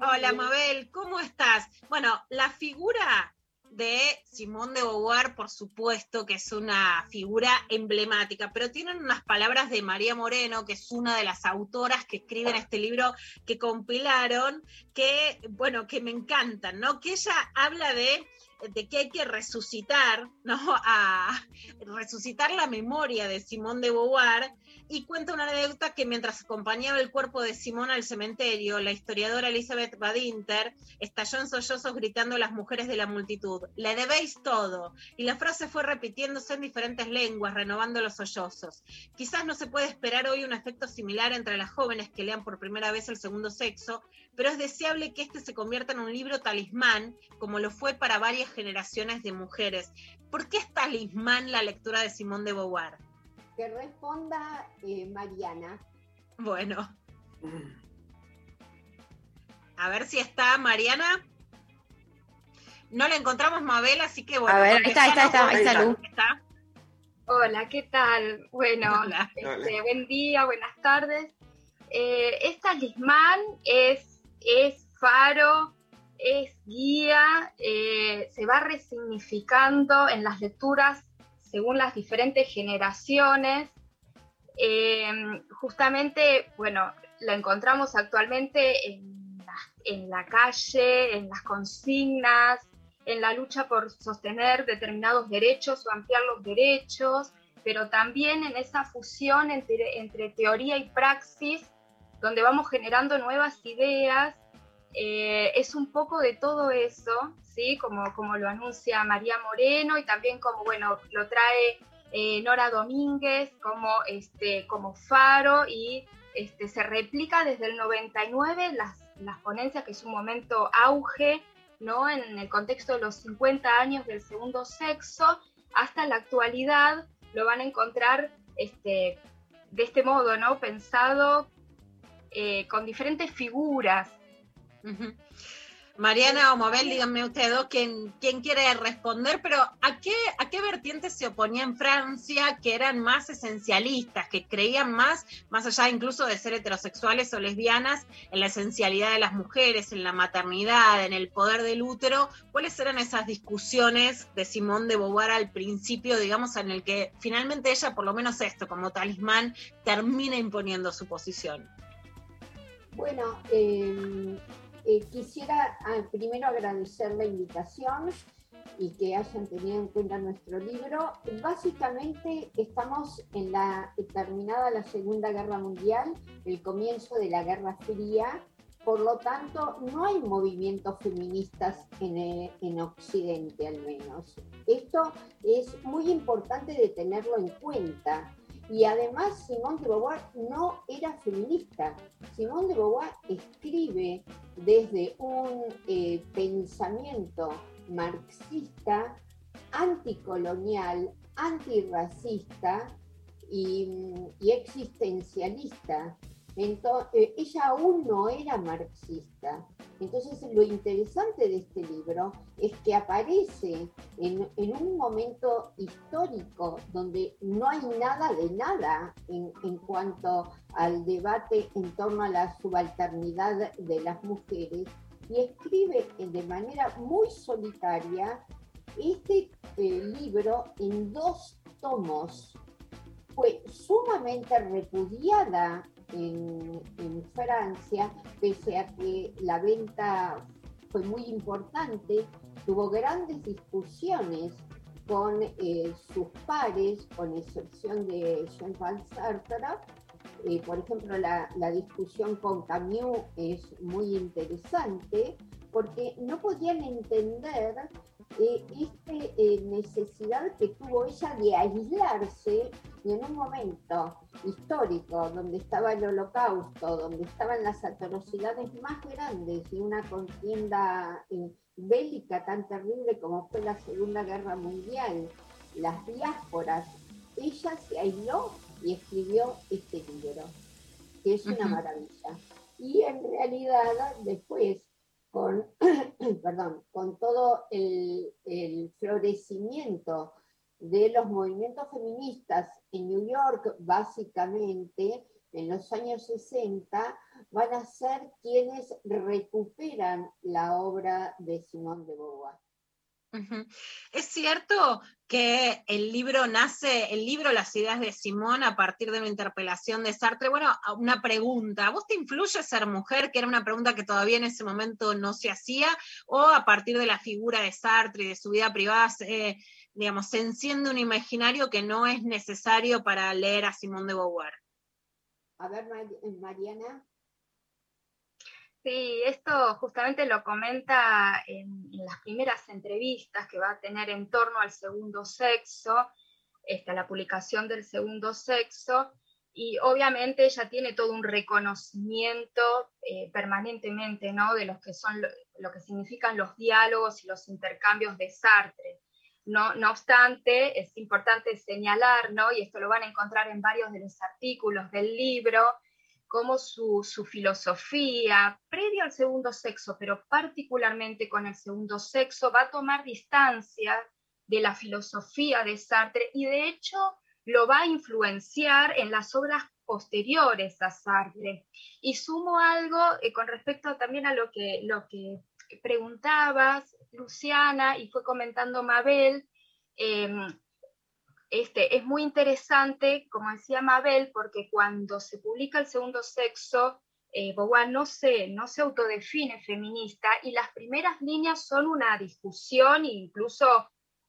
Hola Mabel, ¿cómo estás? Bueno, la figura de Simón de Beauvoir, por supuesto que es una figura emblemática, pero tienen unas palabras de María Moreno, que es una de las autoras que escriben este libro que compilaron, que, bueno, que me encantan, ¿no? Que ella habla de de que hay que resucitar, ¿no? A resucitar la memoria de Simón de Beauvoir y cuenta una anécdota que mientras acompañaba el cuerpo de Simón al cementerio, la historiadora Elizabeth Badinter estalló en sollozos gritando a las mujeres de la multitud, le debéis todo. Y la frase fue repitiéndose en diferentes lenguas, renovando los sollozos. Quizás no se puede esperar hoy un efecto similar entre las jóvenes que lean por primera vez el segundo sexo, pero es deseable que este se convierta en un libro talismán, como lo fue para varias generaciones de mujeres. ¿Por qué es talismán la lectura de Simón de Beauvoir? Que responda eh, Mariana. Bueno. A ver si está Mariana. No la encontramos Mabel, así que bueno. A ver, ahí está, ahí está, está, ahí está Lu. ¿Está? Hola, ¿qué tal? Bueno, Hola. este, buen día, buenas tardes. Eh, es talismán, es, es faro, es guía, eh, se va resignificando en las lecturas según las diferentes generaciones. Eh, justamente, bueno, la encontramos actualmente en la, calle, en las consignas, en la lucha por sostener determinados derechos o ampliar los derechos, pero también en esa fusión entre, entre teoría y praxis, donde vamos generando nuevas ideas. Eh, es un poco de todo eso, ¿sí? Como, como lo anuncia María Moreno y también como, bueno, lo trae eh, Nora Domínguez como, este, como faro y este, se replica desde el 99 las, las ponencias, que es un momento auge, ¿no? En el contexto de los 50 años del segundo sexo, hasta la actualidad lo van a encontrar este, de este modo, ¿no? Pensado eh, con diferentes figuras. Ujú. Mariana o Mabel, díganme ustedes dos quién, quién quiere responder, pero ¿a qué, ¿a qué vertiente se oponía en Francia que eran más esencialistas, que creían más, más allá incluso de ser heterosexuales o lesbianas, en la esencialidad de las mujeres, en la maternidad, en el poder del útero? ¿Cuáles eran esas discusiones de Simón de Beauvoir al principio, digamos, en el que finalmente ella, por lo menos esto, como talismán, termina imponiendo su posición? Bueno, eh, eh, quisiera ah, primero agradecer la invitación y que hayan tenido en cuenta nuestro libro. Básicamente estamos en la terminada la Segunda Guerra Mundial, el comienzo de la Guerra Fría, por lo tanto no hay movimientos feministas en, eh, en Occidente al menos. Esto es muy importante de tenerlo en cuenta. Y además Simone de Beauvoir no era feminista. Simone de Beauvoir escribe desde un eh, pensamiento marxista, anticolonial, antirracista y, y existencialista. Entonces, ella aún no era marxista. Entonces, lo interesante de este libro es que aparece en, en un momento histórico donde no hay nada de nada en, en cuanto al debate en torno a la subalternidad de las mujeres y escribe de manera muy solitaria este eh, libro en dos tomos. Fue sumamente repudiada en, Francia, pese a que la venta fue muy importante, tuvo grandes discusiones con eh, sus pares, con excepción de Jean-Paul Sartre. Eh, por ejemplo, la, la, discusión con Camus es muy interesante porque no podían entender eh, esta necesidad que tuvo ella de aislarse y en un momento histórico donde estaba el holocausto, donde estaban las atrocidades más grandes y una contienda eh, bélica tan terrible como fue la Segunda Guerra Mundial, las diásporas, ella se aisló y escribió este libro, que es una maravilla. Y en realidad después, con, perdón, con todo el, florecimiento de los movimientos feministas en New York, básicamente, en los años 60, van a ser quienes recuperan la obra de Simone de Beauvoir. Es cierto que el libro nace, el libro Las ideas de Simón a partir de una interpelación de Sartre. Bueno, una pregunta, ¿a vos te influye ser mujer? Que era una pregunta que todavía en ese momento no se hacía, o a partir de la figura de Sartre y de su vida privada, digamos, se enciende un imaginario que no es necesario para leer a Simón de Beauvoir. A ver, Mari- Mariana. Sí, esto justamente lo comenta en, las primeras entrevistas que va a tener en torno al segundo sexo, esta, la publicación del segundo sexo, y obviamente ella tiene todo un reconocimiento eh, permanentemente ¿no? de lo que son lo, lo que significan los diálogos y los intercambios de Sartre. No, no obstante, es importante señalar, ¿no? y esto lo van a encontrar en varios de los artículos del libro, cómo su, su filosofía, previo al segundo sexo, pero particularmente con el segundo sexo, va a tomar distancia de la filosofía de Sartre y de hecho lo va a influenciar en las obras posteriores a Sartre. Y sumo algo eh, con respecto también a lo que, lo que preguntabas, Luciana, y fue comentando Mabel. eh, este, es muy interesante, como decía Mabel, porque cuando se publica el segundo sexo, eh, Beauvoir no se, no se autodefine feminista y las primeras líneas son una discusión e incluso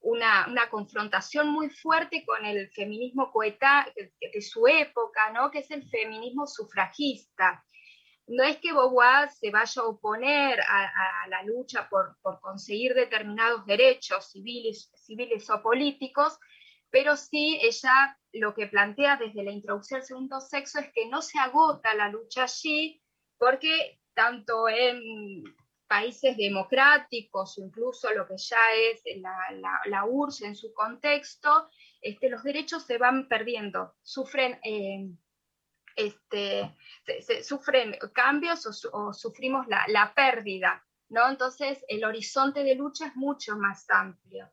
una, una confrontación muy fuerte con el feminismo coeta de, su época, ¿no? que es el feminismo sufragista. No es que Beauvoir se vaya a oponer a, a la lucha por, por conseguir determinados derechos civiles, civiles o políticos, pero sí ella lo que plantea desde la introducción al segundo sexo es que no se agota la lucha allí, porque tanto en países democráticos incluso lo que ya es la, la, URSS en su contexto, este, los derechos se van perdiendo, sufren, eh, este, sufren cambios o sufrimos la, la pérdida, ¿no? Entonces el horizonte de lucha es mucho más amplio.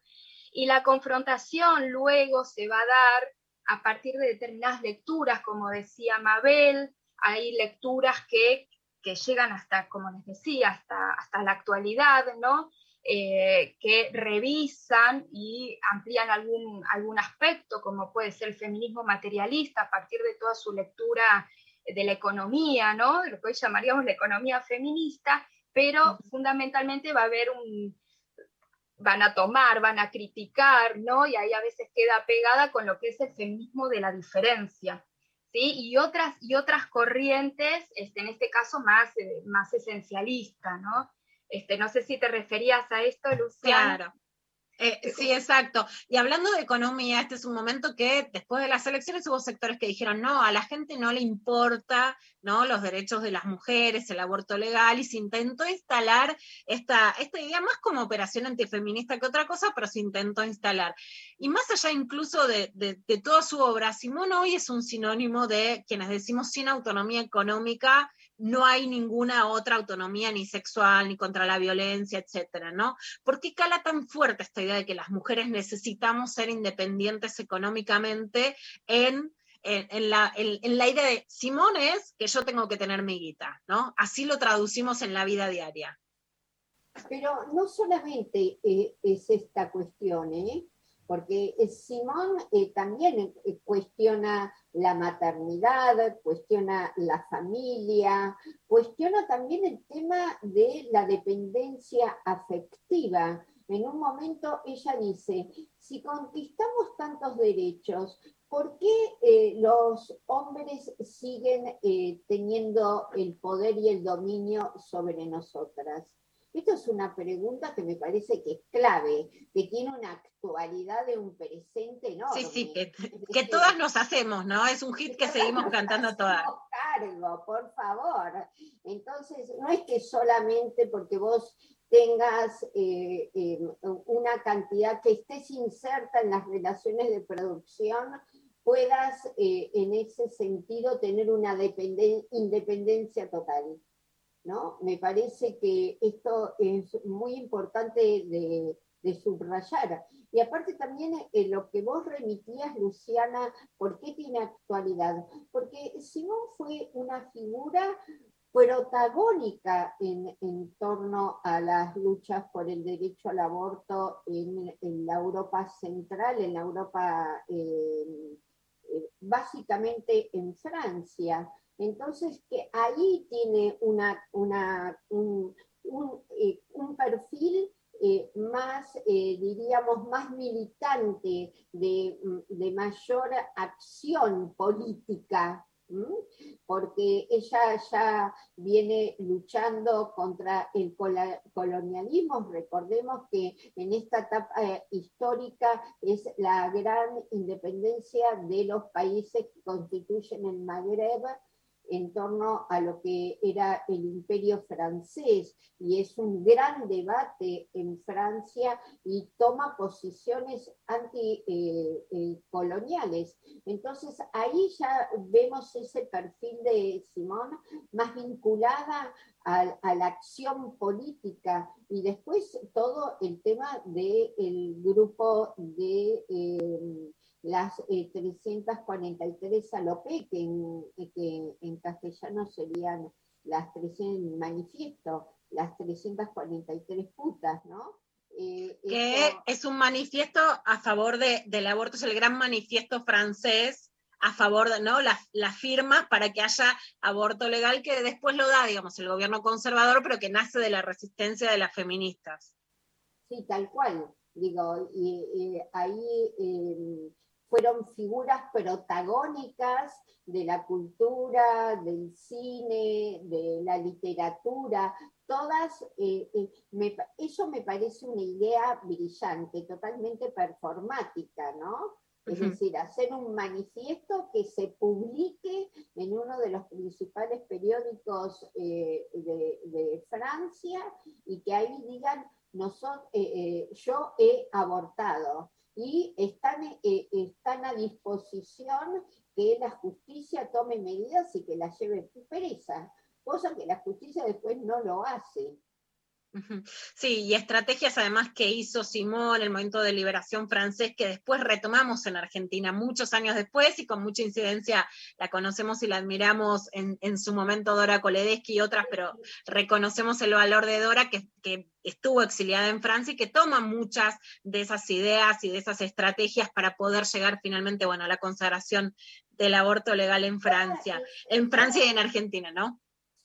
Y la confrontación luego se va a dar a partir de determinadas lecturas, como decía Mabel, hay lecturas que, que llegan hasta, como les decía, hasta, hasta la actualidad, ¿no? Eh, que revisan y amplían algún, algún aspecto, como puede ser el feminismo materialista, a partir de toda su lectura de la economía, ¿no? De lo que hoy llamaríamos la economía feminista, pero fundamentalmente va a haber un, van a tomar, van a criticar, ¿no? Y ahí a veces queda pegada con lo que es el feminismo de la diferencia, ¿sí? Y otras, y otras corrientes, este, en este caso más, eh, más esencialista, ¿no? Este, no sé si te referías a esto, Luciana. Claro. Eh, sí, exacto. Y hablando de economía, este es un momento que después de las elecciones hubo sectores que dijeron, no, a la gente no le importa ¿no? los derechos de las mujeres, el aborto legal, y se intentó instalar esta, esta idea más como operación antifeminista que otra cosa, pero se intentó instalar. Y más allá incluso de, de, de toda su obra, Simón hoy es un sinónimo de quienes decimos sin autonomía económica, no hay ninguna otra autonomía ni sexual, ni contra la violencia, etcétera, ¿no? ¿Por qué cala tan fuerte esta idea de que las mujeres necesitamos ser independientes económicamente en, en, la, en, la, idea de Simón es que yo tengo que tener mi guita, ¿no? Así lo traducimos en la vida diaria. Pero no solamente eh, es esta cuestión, ¿eh? Porque Simón eh, también eh, cuestiona la maternidad, cuestiona la familia, cuestiona también el tema de la dependencia afectiva. En un momento ella dice, si conquistamos tantos derechos, ¿por qué eh, los hombres siguen teniendo el poder y el dominio sobre nosotras? Esto es una pregunta que me parece que es clave, que tiene una actualidad de un presente enorme. Sí, sí, que, que todas nos hacemos, ¿no? Es un hit que seguimos cantando todas. cargo, por favor. Entonces, no es que solamente porque vos tengas eh, eh, una cantidad que estés inserta en las relaciones de producción, puedas eh, en ese sentido tener una dependen- independencia total. ¿No? Me parece que esto es muy importante de, subrayar. Y aparte también eh, lo que vos remitías, Luciana, ¿por qué tiene actualidad? Porque Simón fue una figura protagónica en, en torno a las luchas por el derecho al aborto en, en la Europa central, en la Europa eh, eh, básicamente en Francia. Entonces, que ahí tiene una, un, un, eh, perfil eh, más, eh, diríamos, más militante, de, de mayor acción política, porque ella ya viene luchando contra el colonialismo. Recordemos que en esta etapa histórica es la gran independencia de los países que constituyen el Magreb en torno a lo que era el imperio francés y es un gran debate en Francia y toma posiciones anticoloniales. Entonces ahí ya vemos ese perfil de Simón más vinculada a, a la acción política y después todo el tema del grupo de... eh, las eh, 343 alope, que en, que en castellano serían las 300 manifiesto, las 343 putas, ¿no? Eh, que esto- es un manifiesto a favor de- del aborto, es el gran manifiesto francés a favor de ¿no? la, la firma para que haya aborto legal, que después lo da, digamos, el gobierno conservador, pero que nace de la resistencia de las feministas. Sí, tal cual. Digo, y, y ahí eh, fueron figuras protagónicas de la cultura, del cine, de la literatura, todas, eh, eh, me eso me parece una idea brillante, totalmente performática, ¿no? Es decir, hacer un manifiesto que se publique en uno de los principales periódicos eh, de, de Francia y que ahí digan, "Noso- eh, eh, yo he abortado y están, eh, están a disposición que la justicia tome medidas y que la lleve presa, cosa que la justicia después no lo hace. Sí, y estrategias además que hizo Simón, el movimiento de liberación francés, que después retomamos en Argentina muchos años después y con mucha incidencia la conocemos y la admiramos en, su momento Dora Koledeschi y otras, pero reconocemos el valor de Dora que, que estuvo exiliada en Francia y que toma muchas de esas ideas y de esas estrategias para poder llegar finalmente, bueno, a la consagración del aborto legal en Francia, en Francia y en Argentina, ¿no?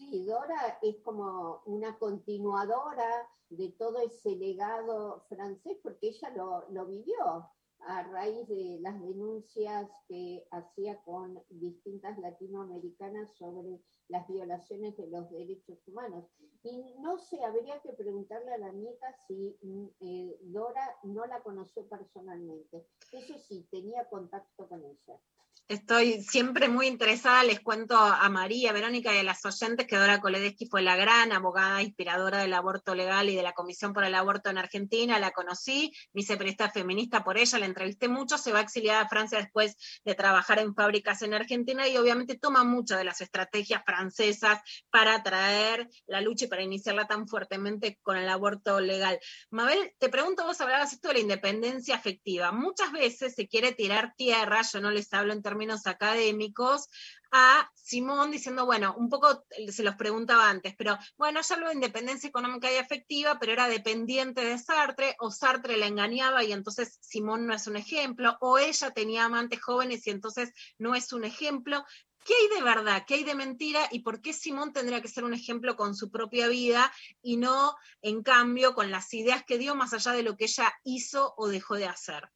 Sí, Dora es como una continuadora de todo ese legado francés porque ella lo, vivió a raíz de las denuncias que hacía con distintas latinoamericanas sobre las violaciones de los derechos humanos. Y no sé, habría que preguntarle a la nieta si mm, eh, Dora no la conoció personalmente. Eso sí, tenía contacto con ella. Estoy siempre muy interesada, les cuento a María, Verónica y a las oyentes que Dora Koledeschi fue la gran abogada inspiradora del aborto legal y de la Comisión por el Aborto en Argentina, la conocí, me hice periodista feminista por ella, la entrevisté mucho, se va exiliada a Francia después de trabajar en fábricas en Argentina y obviamente toma muchas de las estrategias francesas para traer la lucha y para iniciarla tan fuertemente con el aborto legal. Mabel, te pregunto, vos hablabas esto de la independencia afectiva. Muchas veces se quiere tirar tierra, yo no les hablo en términos académicos, a Simón diciendo, bueno, un poco se los preguntaba antes, pero bueno, ya habló de independencia económica y afectiva, pero era dependiente de Sartre, o Sartre la engañaba y entonces Simón no es un ejemplo, o ella tenía amantes jóvenes y entonces no es un ejemplo. ¿Qué hay de verdad? ¿Qué hay de mentira? ¿Y por qué Simón tendría que ser un ejemplo con su propia vida y no, en cambio, con las ideas que dio más allá de lo que ella hizo o dejó de hacer?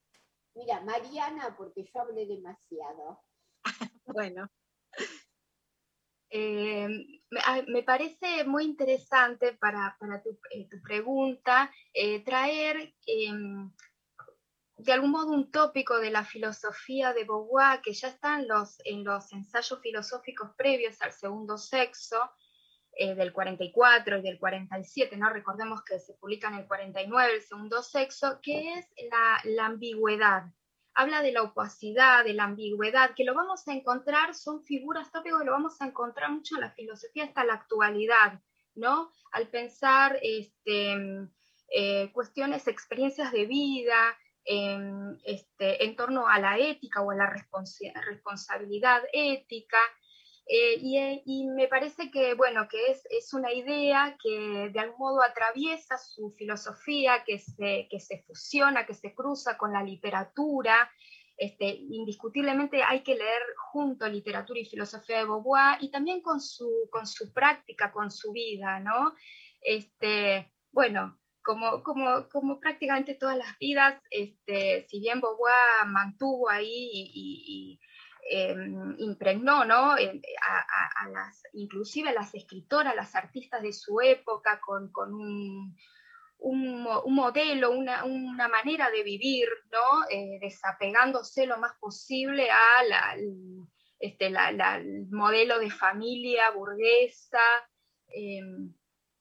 Mira, Mariana, porque yo hablé demasiado. Bueno. Eh, me, parece muy interesante para, eh, tu pregunta eh, traer em, de algún modo un tópico de la filosofía de Beauvoir que ya está en los, en los ensayos filosóficos previos al segundo sexo, del 44 y del 47, ¿no? Recordemos que se publica en el 49 el segundo sexo, que es la, ambigüedad. Habla de la opacidad, de la ambigüedad, que lo vamos a encontrar, son figuras tópicos que lo vamos a encontrar mucho en la filosofía hasta la actualidad, ¿no? Al pensar este, eh, cuestiones, experiencias de vida, en, este, en torno a la ética o a la responsa- responsabilidad ética. Eh, y, eh, y me parece que, bueno, que es, es una idea que de algún modo atraviesa su filosofía, que se, que se fusiona, que se cruza con la literatura. Este, indiscutiblemente hay que leer junto literatura y filosofía de Beauvoir y también con su, con su práctica, con su vida, ¿no? Este, bueno, como, como, como prácticamente todas las vidas, este, si bien Beauvoir mantuvo ahí y, y- em, impregnó, ¿no? A, a- a las, inclusive a las escritoras, las artistas de su época, con, un, un, mo- un modelo, una, manera de vivir, ¿no? Eh, desapegándose lo más posible a la, este, el modelo de familia burguesa, em,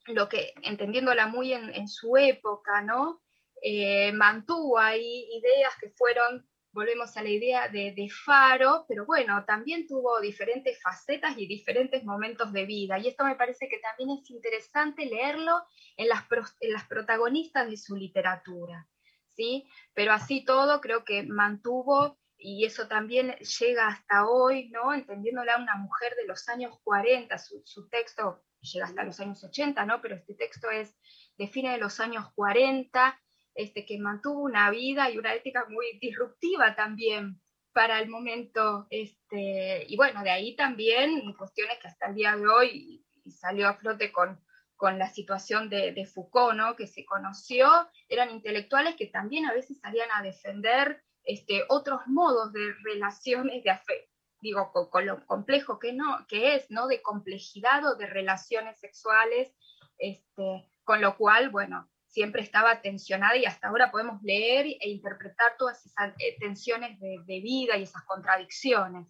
lo que, entendiéndola muy en, en su época, ¿no? Eh, mantuvo ahí ideas que fueron, volvemos a la idea de, Faro, pero bueno, también tuvo diferentes facetas y diferentes momentos de vida. Y esto me parece que también es interesante leerlo en las, en las protagonistas de su literatura, ¿sí? Pero así todo creo que mantuvo, y eso también llega hasta hoy, ¿no? Entendiéndola una mujer de los años 40, su, su texto llega hasta los años 80, ¿no? Pero este texto es de fines de los años 40, este, que mantuvo una vida y una ética muy disruptiva también para el momento, este, y bueno, de ahí también cuestiones que hasta el día de hoy salió a flote con, con la situación de, de Foucault, ¿no? que se conoció, eran intelectuales que también a veces salían a defender este, otros modos de relaciones de afecto, digo, con, con lo complejo que, no, que es, ¿no? de complejidad o de relaciones sexuales, este, con lo cual, bueno, siempre estaba tensionada y hasta ahora podemos leer e interpretar todas esas eh, tensiones de, de vida y esas contradicciones.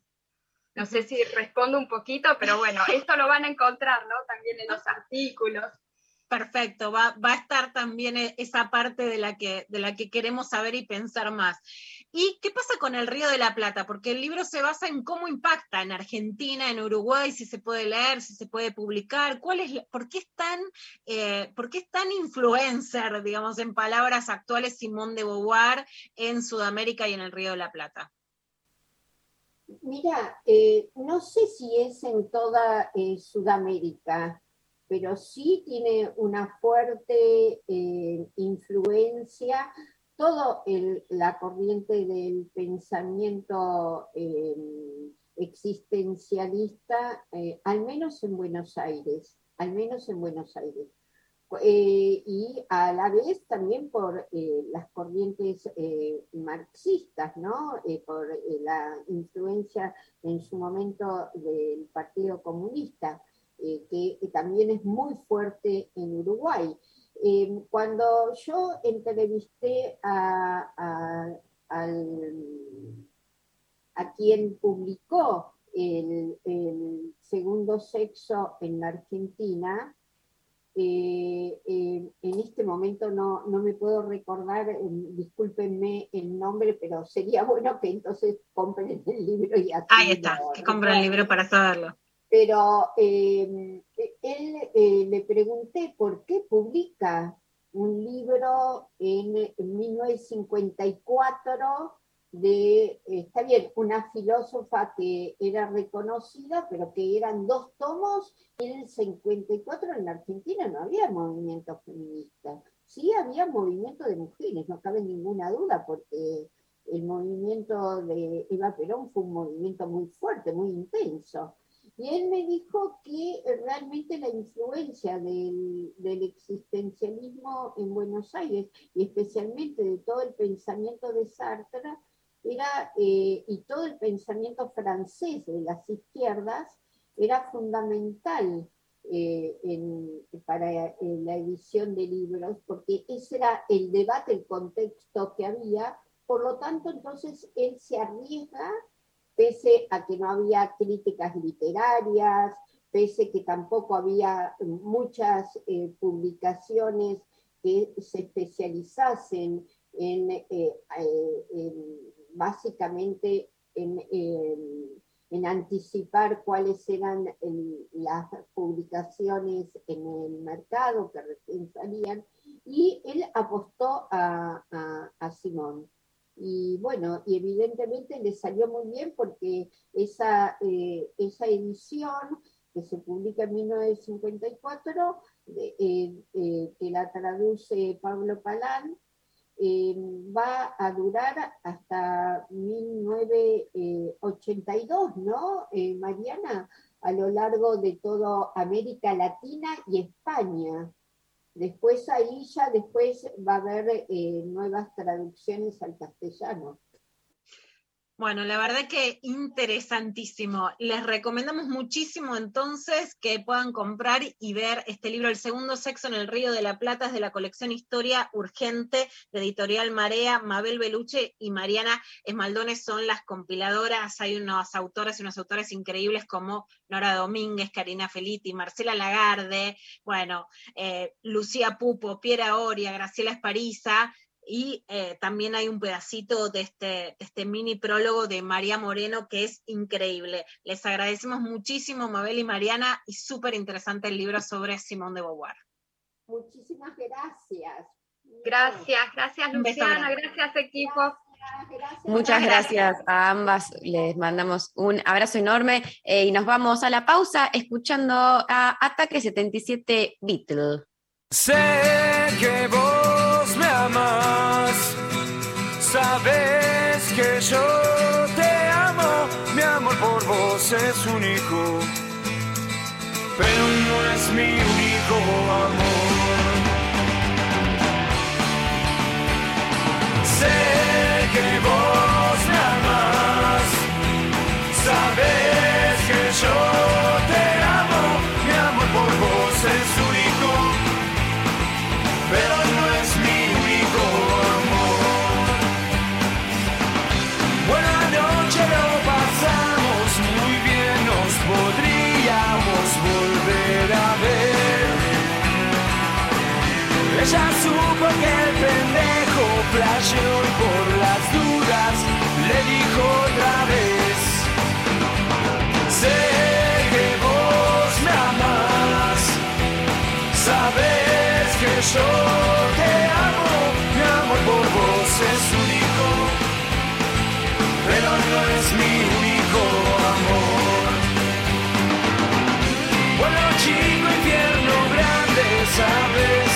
No sé si respondo un poquito, pero bueno, esto lo van a encontrar, ¿no? También en los artículos. Perfecto, va, va a estar también e- esa parte de la, que, de la que queremos saber y pensar más. ¿Y qué pasa con el Río de la Plata? Porque el libro se basa en cómo impacta en Argentina, en Uruguay, si se puede leer, si se puede publicar, por, qué es tan, eh, por qué es tan influencer, digamos, en palabras actuales, Simón de Beauvoir en Sudamérica y en el Río de la Plata. Mira, eh, no sé si es en toda eh, Sudamérica, pero sí tiene una fuerte influencia toda la corriente del pensamiento eh, existencialista, eh, al menos en Buenos Aires, al menos en Buenos Aires. Eh, y a la vez también por las corrientes marxistas, ¿no? Por la influencia en su momento del Partido Comunista, que también es muy fuerte en Uruguay. Eh, cuando yo entrevisté a, a, al- a quien publicó el, el segundo sexo en la Argentina, eh, eh, en este momento no, no me puedo recordar, eh, discúlpenme el nombre, pero sería bueno que entonces compren el libro y así Ahí está, que compra el libro para saberlo. Pero eh, él eh, le pregunté por qué publica un libro en, en 1954 de, está bien, una filósofa que era reconocida, pero que eran dos tomos. En el 54 en la Argentina no había movimiento feminista. Sí había movimiento de mujeres, no cabe ninguna duda, porque el movimiento de Eva Perón fue un movimiento muy fuerte, muy intenso. Y él me dijo que realmente la influencia del, existencialismo en Buenos Aires, y especialmente de todo el pensamiento de Sartre, era, eh, y todo el pensamiento francés de las izquierdas, era fundamental eh, para eh, la edición de libros, porque ese era el debate, el contexto que había, por lo tanto, entonces él se arriesga, pese a que no había críticas literarias, pese que tampoco había muchas eh, publicaciones que se especializasen en, eh, eh, en- básicamente en, anticipar cuáles eran las publicaciones en el mercado que recién salían, y él apostó a Simón. Y bueno, y evidentemente le salió muy bien porque esa, eh, esa edición que se publica en 1954, de- eh, eh, que la traduce Pablo Palán, eh, va a durar hasta 1982, ¿no, eh, Mariana? A lo largo de toda América Latina y España. Después ahí ya después va a haber eh, nuevas traducciones al castellano. Bueno, la verdad que interesantísimo. Les recomendamos muchísimo entonces que puedan comprar y ver este libro, El segundo sexo en el Río de la Plata, es de la colección Historia Urgente de Editorial Marea. Mabel Beluche y Mariana Esmaldones son las compiladoras. Hay unos autores y unos autores increíbles como Nora Domínguez, Karina Feliti, Marcela Lagarde, bueno, eh, Lucía Pupo, Piera Oria, Graciela Espariza, y eh, también hay un pedacito de este, de este mini prólogo de María Moreno que es increíble. Les agradecemos muchísimo, Mabel y Mariana, y súper interesante el libro sobre Simón de Beauvoir. Muchísimas gracias. Gracias, gracias Luciana, gracias equipo. Muchas gracias a ambas. Les mandamos un abrazo enorme eh, y nos vamos a la pausa escuchando a Ataque 77 Beatle. Sé que amas, sabes que yo te amo, mi amor por vos es único, pero no es mi único amor. Yo te amo, mi amor por vos es único, pero no es mi único amor. Bueno, chico, infierno grande, sabes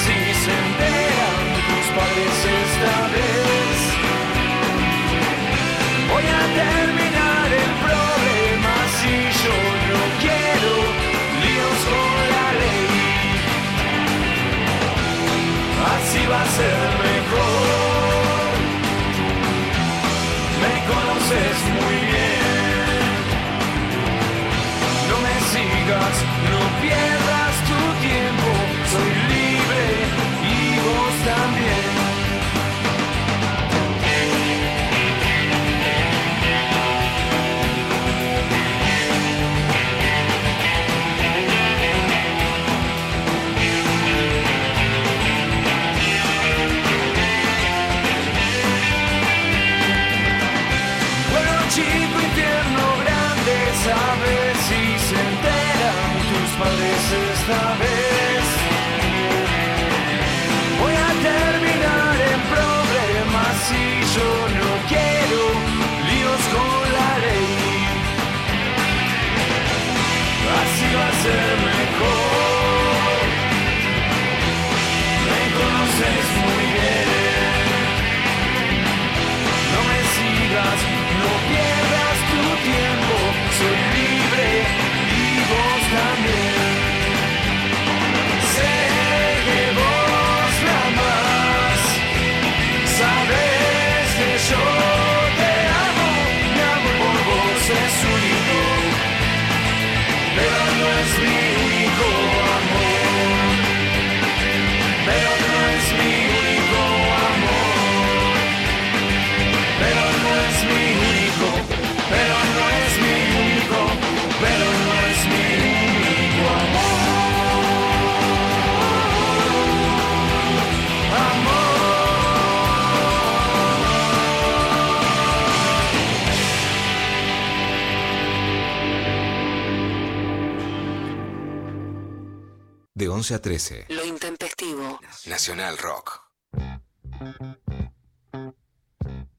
11 a 13. Lo intempestivo. Nacional Rock.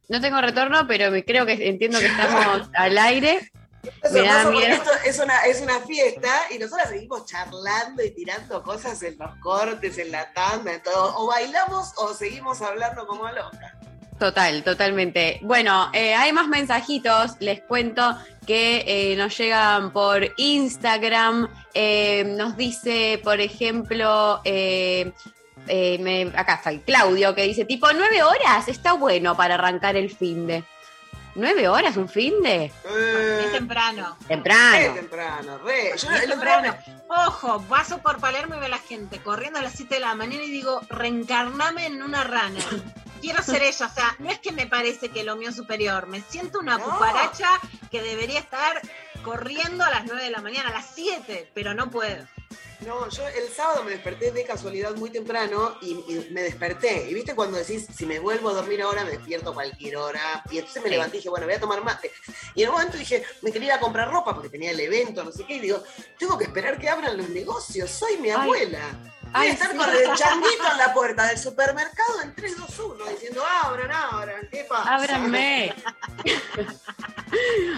No tengo retorno, pero me- creo que entiendo que estamos al aire. Eso Me da pasa porque miedo. esto es una, es una fiesta y nosotros seguimos charlando y tirando cosas en los cortes, en la tanda, en todo. O bailamos o seguimos hablando como locas. Total, totalmente. Bueno, eh, hay más mensajitos. Les cuento que eh, nos llegan por Instagram. Eh, nos dice, por ejemplo, eh, eh, me- acá está el Claudio que dice, tipo, nueve horas, está bueno para arrancar el fin de. ¿Nueve horas un fin de? Es temprano. Temprano. Re temprano, re. Yo Es temprano. Ojo, paso por Palermo y veo a la gente corriendo a las 7 de la mañana y digo, reencarname en una rana. Quiero ser ella, o sea, no es que me parece que lo mío es superior, me siento una No. cucaracha que debería estar corriendo a las 9 de la mañana, a las 7, pero no puedo. No, yo el sábado me desperté de casualidad muy temprano y, y me desperté. Y viste cuando decís, si me vuelvo a dormir ahora, me despierto a cualquier hora. Y entonces me Sí. levanté y dije, bueno, voy a tomar mate. Y en un momento dije, me quería ir a comprar ropa porque tenía el evento, no sé qué. Y digo, tengo que esperar que abran los negocios. Soy mi Ay. abuela. Voy Ay, a estar sí. con el changuito en la puerta del supermercado en 3, 2, 1, diciendo, abran, abran, ¿qué pasa? Ábranme.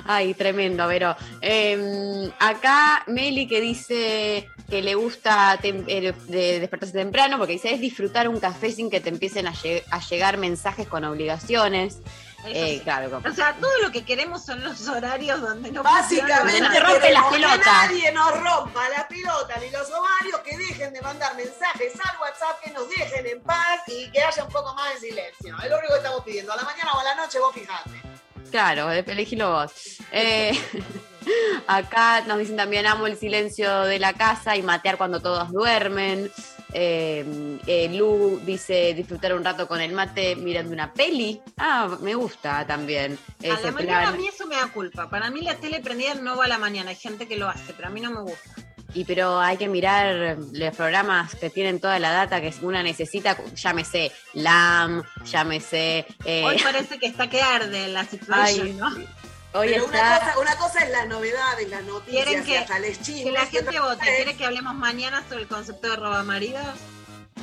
Ay, tremendo, Vero. Eh, acá Meli que dice que le gusta eh, de despertarse temprano porque dice es disfrutar un café sin que te empiecen a llegar mensajes con obligaciones. Eh, sí. claro, O sea, todo lo que queremos son los horarios donde no Básicamente Donde rompe las que pelotas. nadie nos rompa la pelota ni los ovarios, que dejen de mandar mensajes al WhatsApp, que nos dejen en paz y que haya un poco más de silencio. Es lo único que estamos pidiendo. A la mañana o a la noche vos fijate. Claro, elegilo vos. Eh, acá nos dicen también amo el silencio de la casa y matear cuando todos duermen. Eh, eh, Lu dice disfrutar un rato con el mate mirando una peli. Ah, me gusta también A ese la mañana a plan. mí eso me da culpa. Para mí la tele prendida no va a la mañana. Hay gente que lo hace, pero a mí no me gusta. Y pero hay que mirar los programas que tienen toda la data que una necesita, llámese LAM, llámese... eh, Hoy parece que está que arde la situación, Ay, ¿no? Hoy Pero está... una, cosa, una cosa es las novedades, las noticias Quieren que, hasta les chismes. que la gente otra vote. cosa es- ¿Quiere que hablemos mañana sobre el concepto de robamaridos?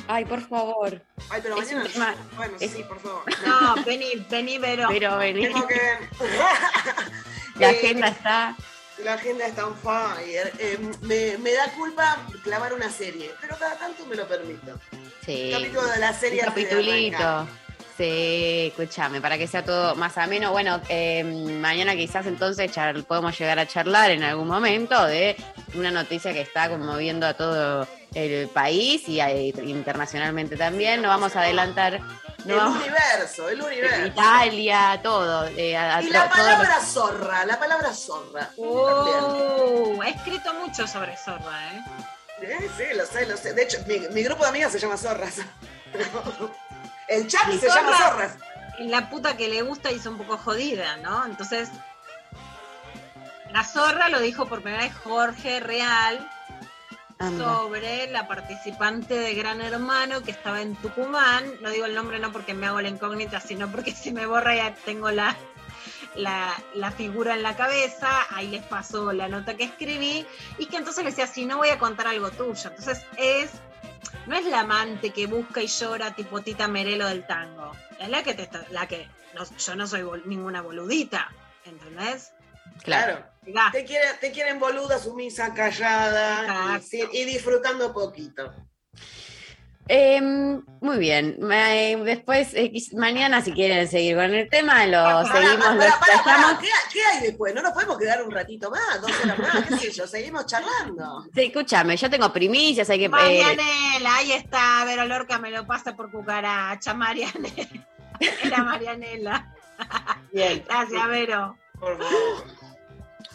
Ay, por favor. Ay, pero Es mañana. tema- Bueno, es- sí, por favor. No, vení, vení, Vero. Pero vení. Tengo que. La Eh, agenda está... La agenda está on fire. Eh, me, me da culpa clavar una serie, pero cada tanto me lo permito. Sí. Capítulo de la serie Un de capitulito. Sí, escúchame, para que sea todo más ameno. Bueno, eh, mañana quizás entonces char- podemos llegar a charlar en algún momento de una noticia que está conmoviendo a todo el país y a- internacionalmente también. No vamos a adelantar. No el vamos- universo, el universo. Italia, todo. eh, a- Y la los- palabra zorra, la palabra zorra. Oh, ha escrito mucho sobre Zorra, ¿eh? Eh, sí, lo sé, lo sé. De hecho, mi, mi grupo de amigas se llama Zorras. El chat Y se llama Zorra- Zorras. Y la puta que le gusta hizo un poco jodida, ¿no? Entonces, la zorra lo dijo por primera vez Jorge Real Anda. sobre la participante de Gran Hermano que estaba en Tucumán. No digo el nombre no porque me hago la incógnita, sino porque si me borra ya tengo la, la, la figura en la cabeza. Ahí les pasó la nota que escribí. Y que entonces le decía, si no voy a contar algo tuyo. Entonces es no es la amante que busca y llora tipo Tita Merelo del tango. Es la que te está- la que no- yo no soy bol- ninguna boludita, ¿entendés? Claro. Te quieren, te quieren boluda, sumisa, callada y, y disfrutando poquito. Eh, muy bien. Ma- Después, eh, mañana, si quieren seguir con el tema, lo Pará, seguimos. lo dejamos. ¿Qué, qué hay después? No nos podemos quedar un ratito más, dos horas más, qué sé yo, seguimos charlando. Sí, escúchame, yo tengo primicias, hay que. eh, Marianela, ahí está, Vero Lorca me lo pasa por cucaracha, Marianela. Era Marianela. Bien. Gracias, Vero. Por favor.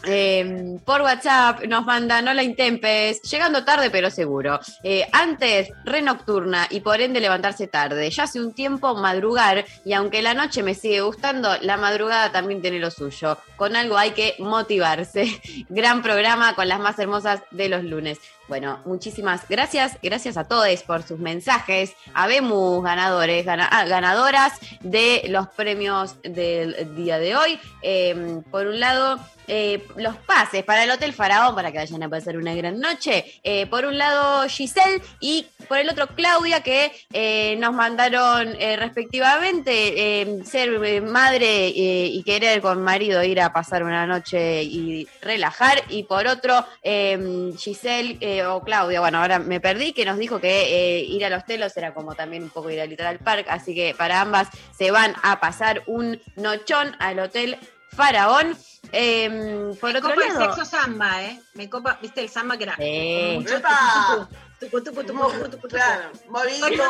Eh, por WhatsApp nos mandan, hola Intempes, llegando tarde pero seguro. Eh, antes, re nocturna y por ende levantarse tarde. Ya hace un tiempo madrugar y aunque la noche me sigue gustando, la madrugada también tiene lo suyo. Con algo hay que motivarse. Gran programa con las más hermosas de los lunes. Bueno, muchísimas gracias. Gracias a todos por sus mensajes. Habemos ganadores, gana- ah, ganadoras de los premios del día de hoy. Eh, por un lado, eh, los pases para el Hotel Faraón para que vayan a pasar una gran noche. Eh, por un lado, Giselle y por el otro, Claudia, que eh, nos mandaron respectivamente eh, ser madre y querer con marido ir a pasar una noche y relajar. Y por otro, eh, Giselle eh, o Claudia, bueno, ahora me perdí, que nos dijo que eh, ir a los telos era como también un poco ir al Litoral Park. Así que para ambas se van a pasar un nochón al Hotel Faraón. Eh, por Me otro copa el lado. sexo samba, ¿eh? Me copa, ¿viste el samba que era? Sí. Mucho ¡Epa! tucu, tucu, tucu, tucu, tucu, tucu, tucu. Claro, más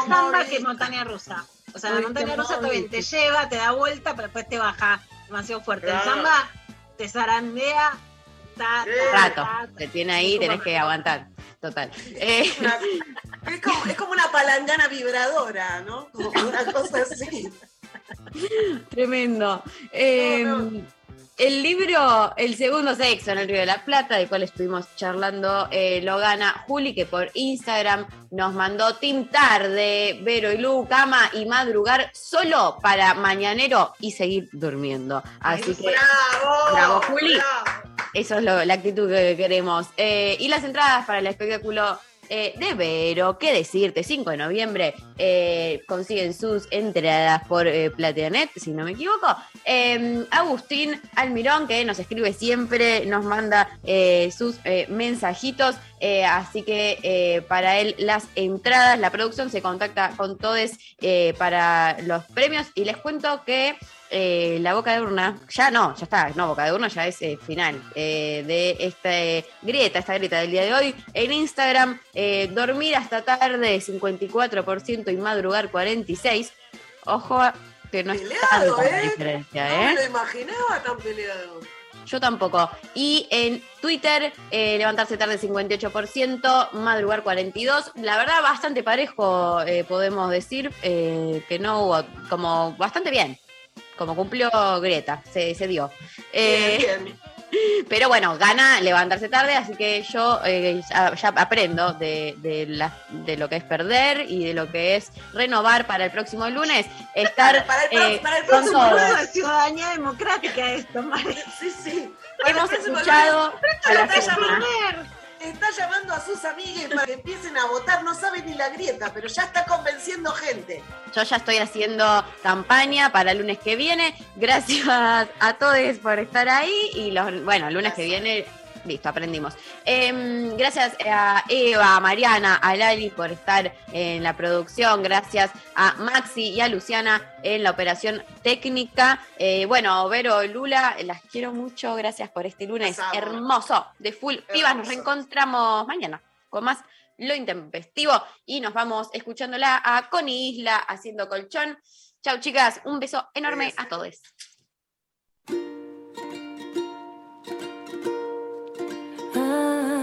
samba que montaña rusa. O sea, la montaña rusa te, movito. te lleva, te da vuelta, pero después te baja demasiado fuerte. El samba te zarandea. Ta, ta, rato. ta, Te tiene ahí, tenés que aguantar. Total. Eh, Es como, es como una palangana vibradora, ¿no? Como una cosa así. Tremendo. Eh, El libro El segundo sexo en el Río de la Plata, del cual estuvimos charlando, eh, lo gana Juli, que por Instagram nos mandó Team Tarde, Vero y Lu, cama y madrugar solo para mañanero y seguir durmiendo. Así que. ¡Bravo! Bravo, Juli. ¡Bravo! Eso es lo- la actitud que queremos. Eh, y las entradas para el espectáculo eh, de Vero, ¿qué decirte? 5 de noviembre eh, consiguen sus entradas por eh, Plateanet, si no me equivoco. Eh, Agustín Almirón, que nos escribe siempre, nos manda eh, sus eh, mensajitos. así que para él las entradas, la producción se contacta con todos para los premios y les cuento que eh, la boca de urna, ya no, ya está, no, boca de urna ya es eh, final eh, de esta grieta, esta grieta del día de hoy. En Instagram, dormir hasta tarde 54% y madrugar 46%. Ojo, que no es tanta la ¿eh? diferencia, No ¿eh? me lo imaginaba tan peleado. Yo tampoco. Y en Twitter, eh, levantarse tarde 58%, madrugar 42%. La verdad, bastante parejo, eh, podemos decir, eh, que no hubo, como bastante bien. Como cumplió Greta, se, se dio. Eh, Bien, bien. pero bueno, gana levantarse tarde, así que yo eh, ya, ya aprendo de, de la- de lo que es perder y de lo que es renovar para el próximo lunes. Estar Para el, pro- eh, para el próximo lunes. Ciudadanía democrática esto, Mari. Sí, sí. Hemos escuchado a la está, llamando a sus amigues para que empiecen a votar. No sabe ni la grieta, pero ya está convenciendo gente. Yo ya estoy haciendo campaña para el lunes que viene. Gracias a todos por estar ahí. Y los, bueno, el lunes que viene, listo, aprendimos. Em, gracias a Eva, a Mariana, a Lali por estar en la producción. Gracias a Maxi y a Luciana en la operación técnica. Eh, bueno, Vero, Lula, las quiero mucho. Gracias por este lunes hermoso de full. Pibas, nos Hermoso. reencontramos mañana con más lo intempestivo y nos vamos escuchándola a Connie Isla haciendo colchón. Chau chicas, un beso enorme a todos. love.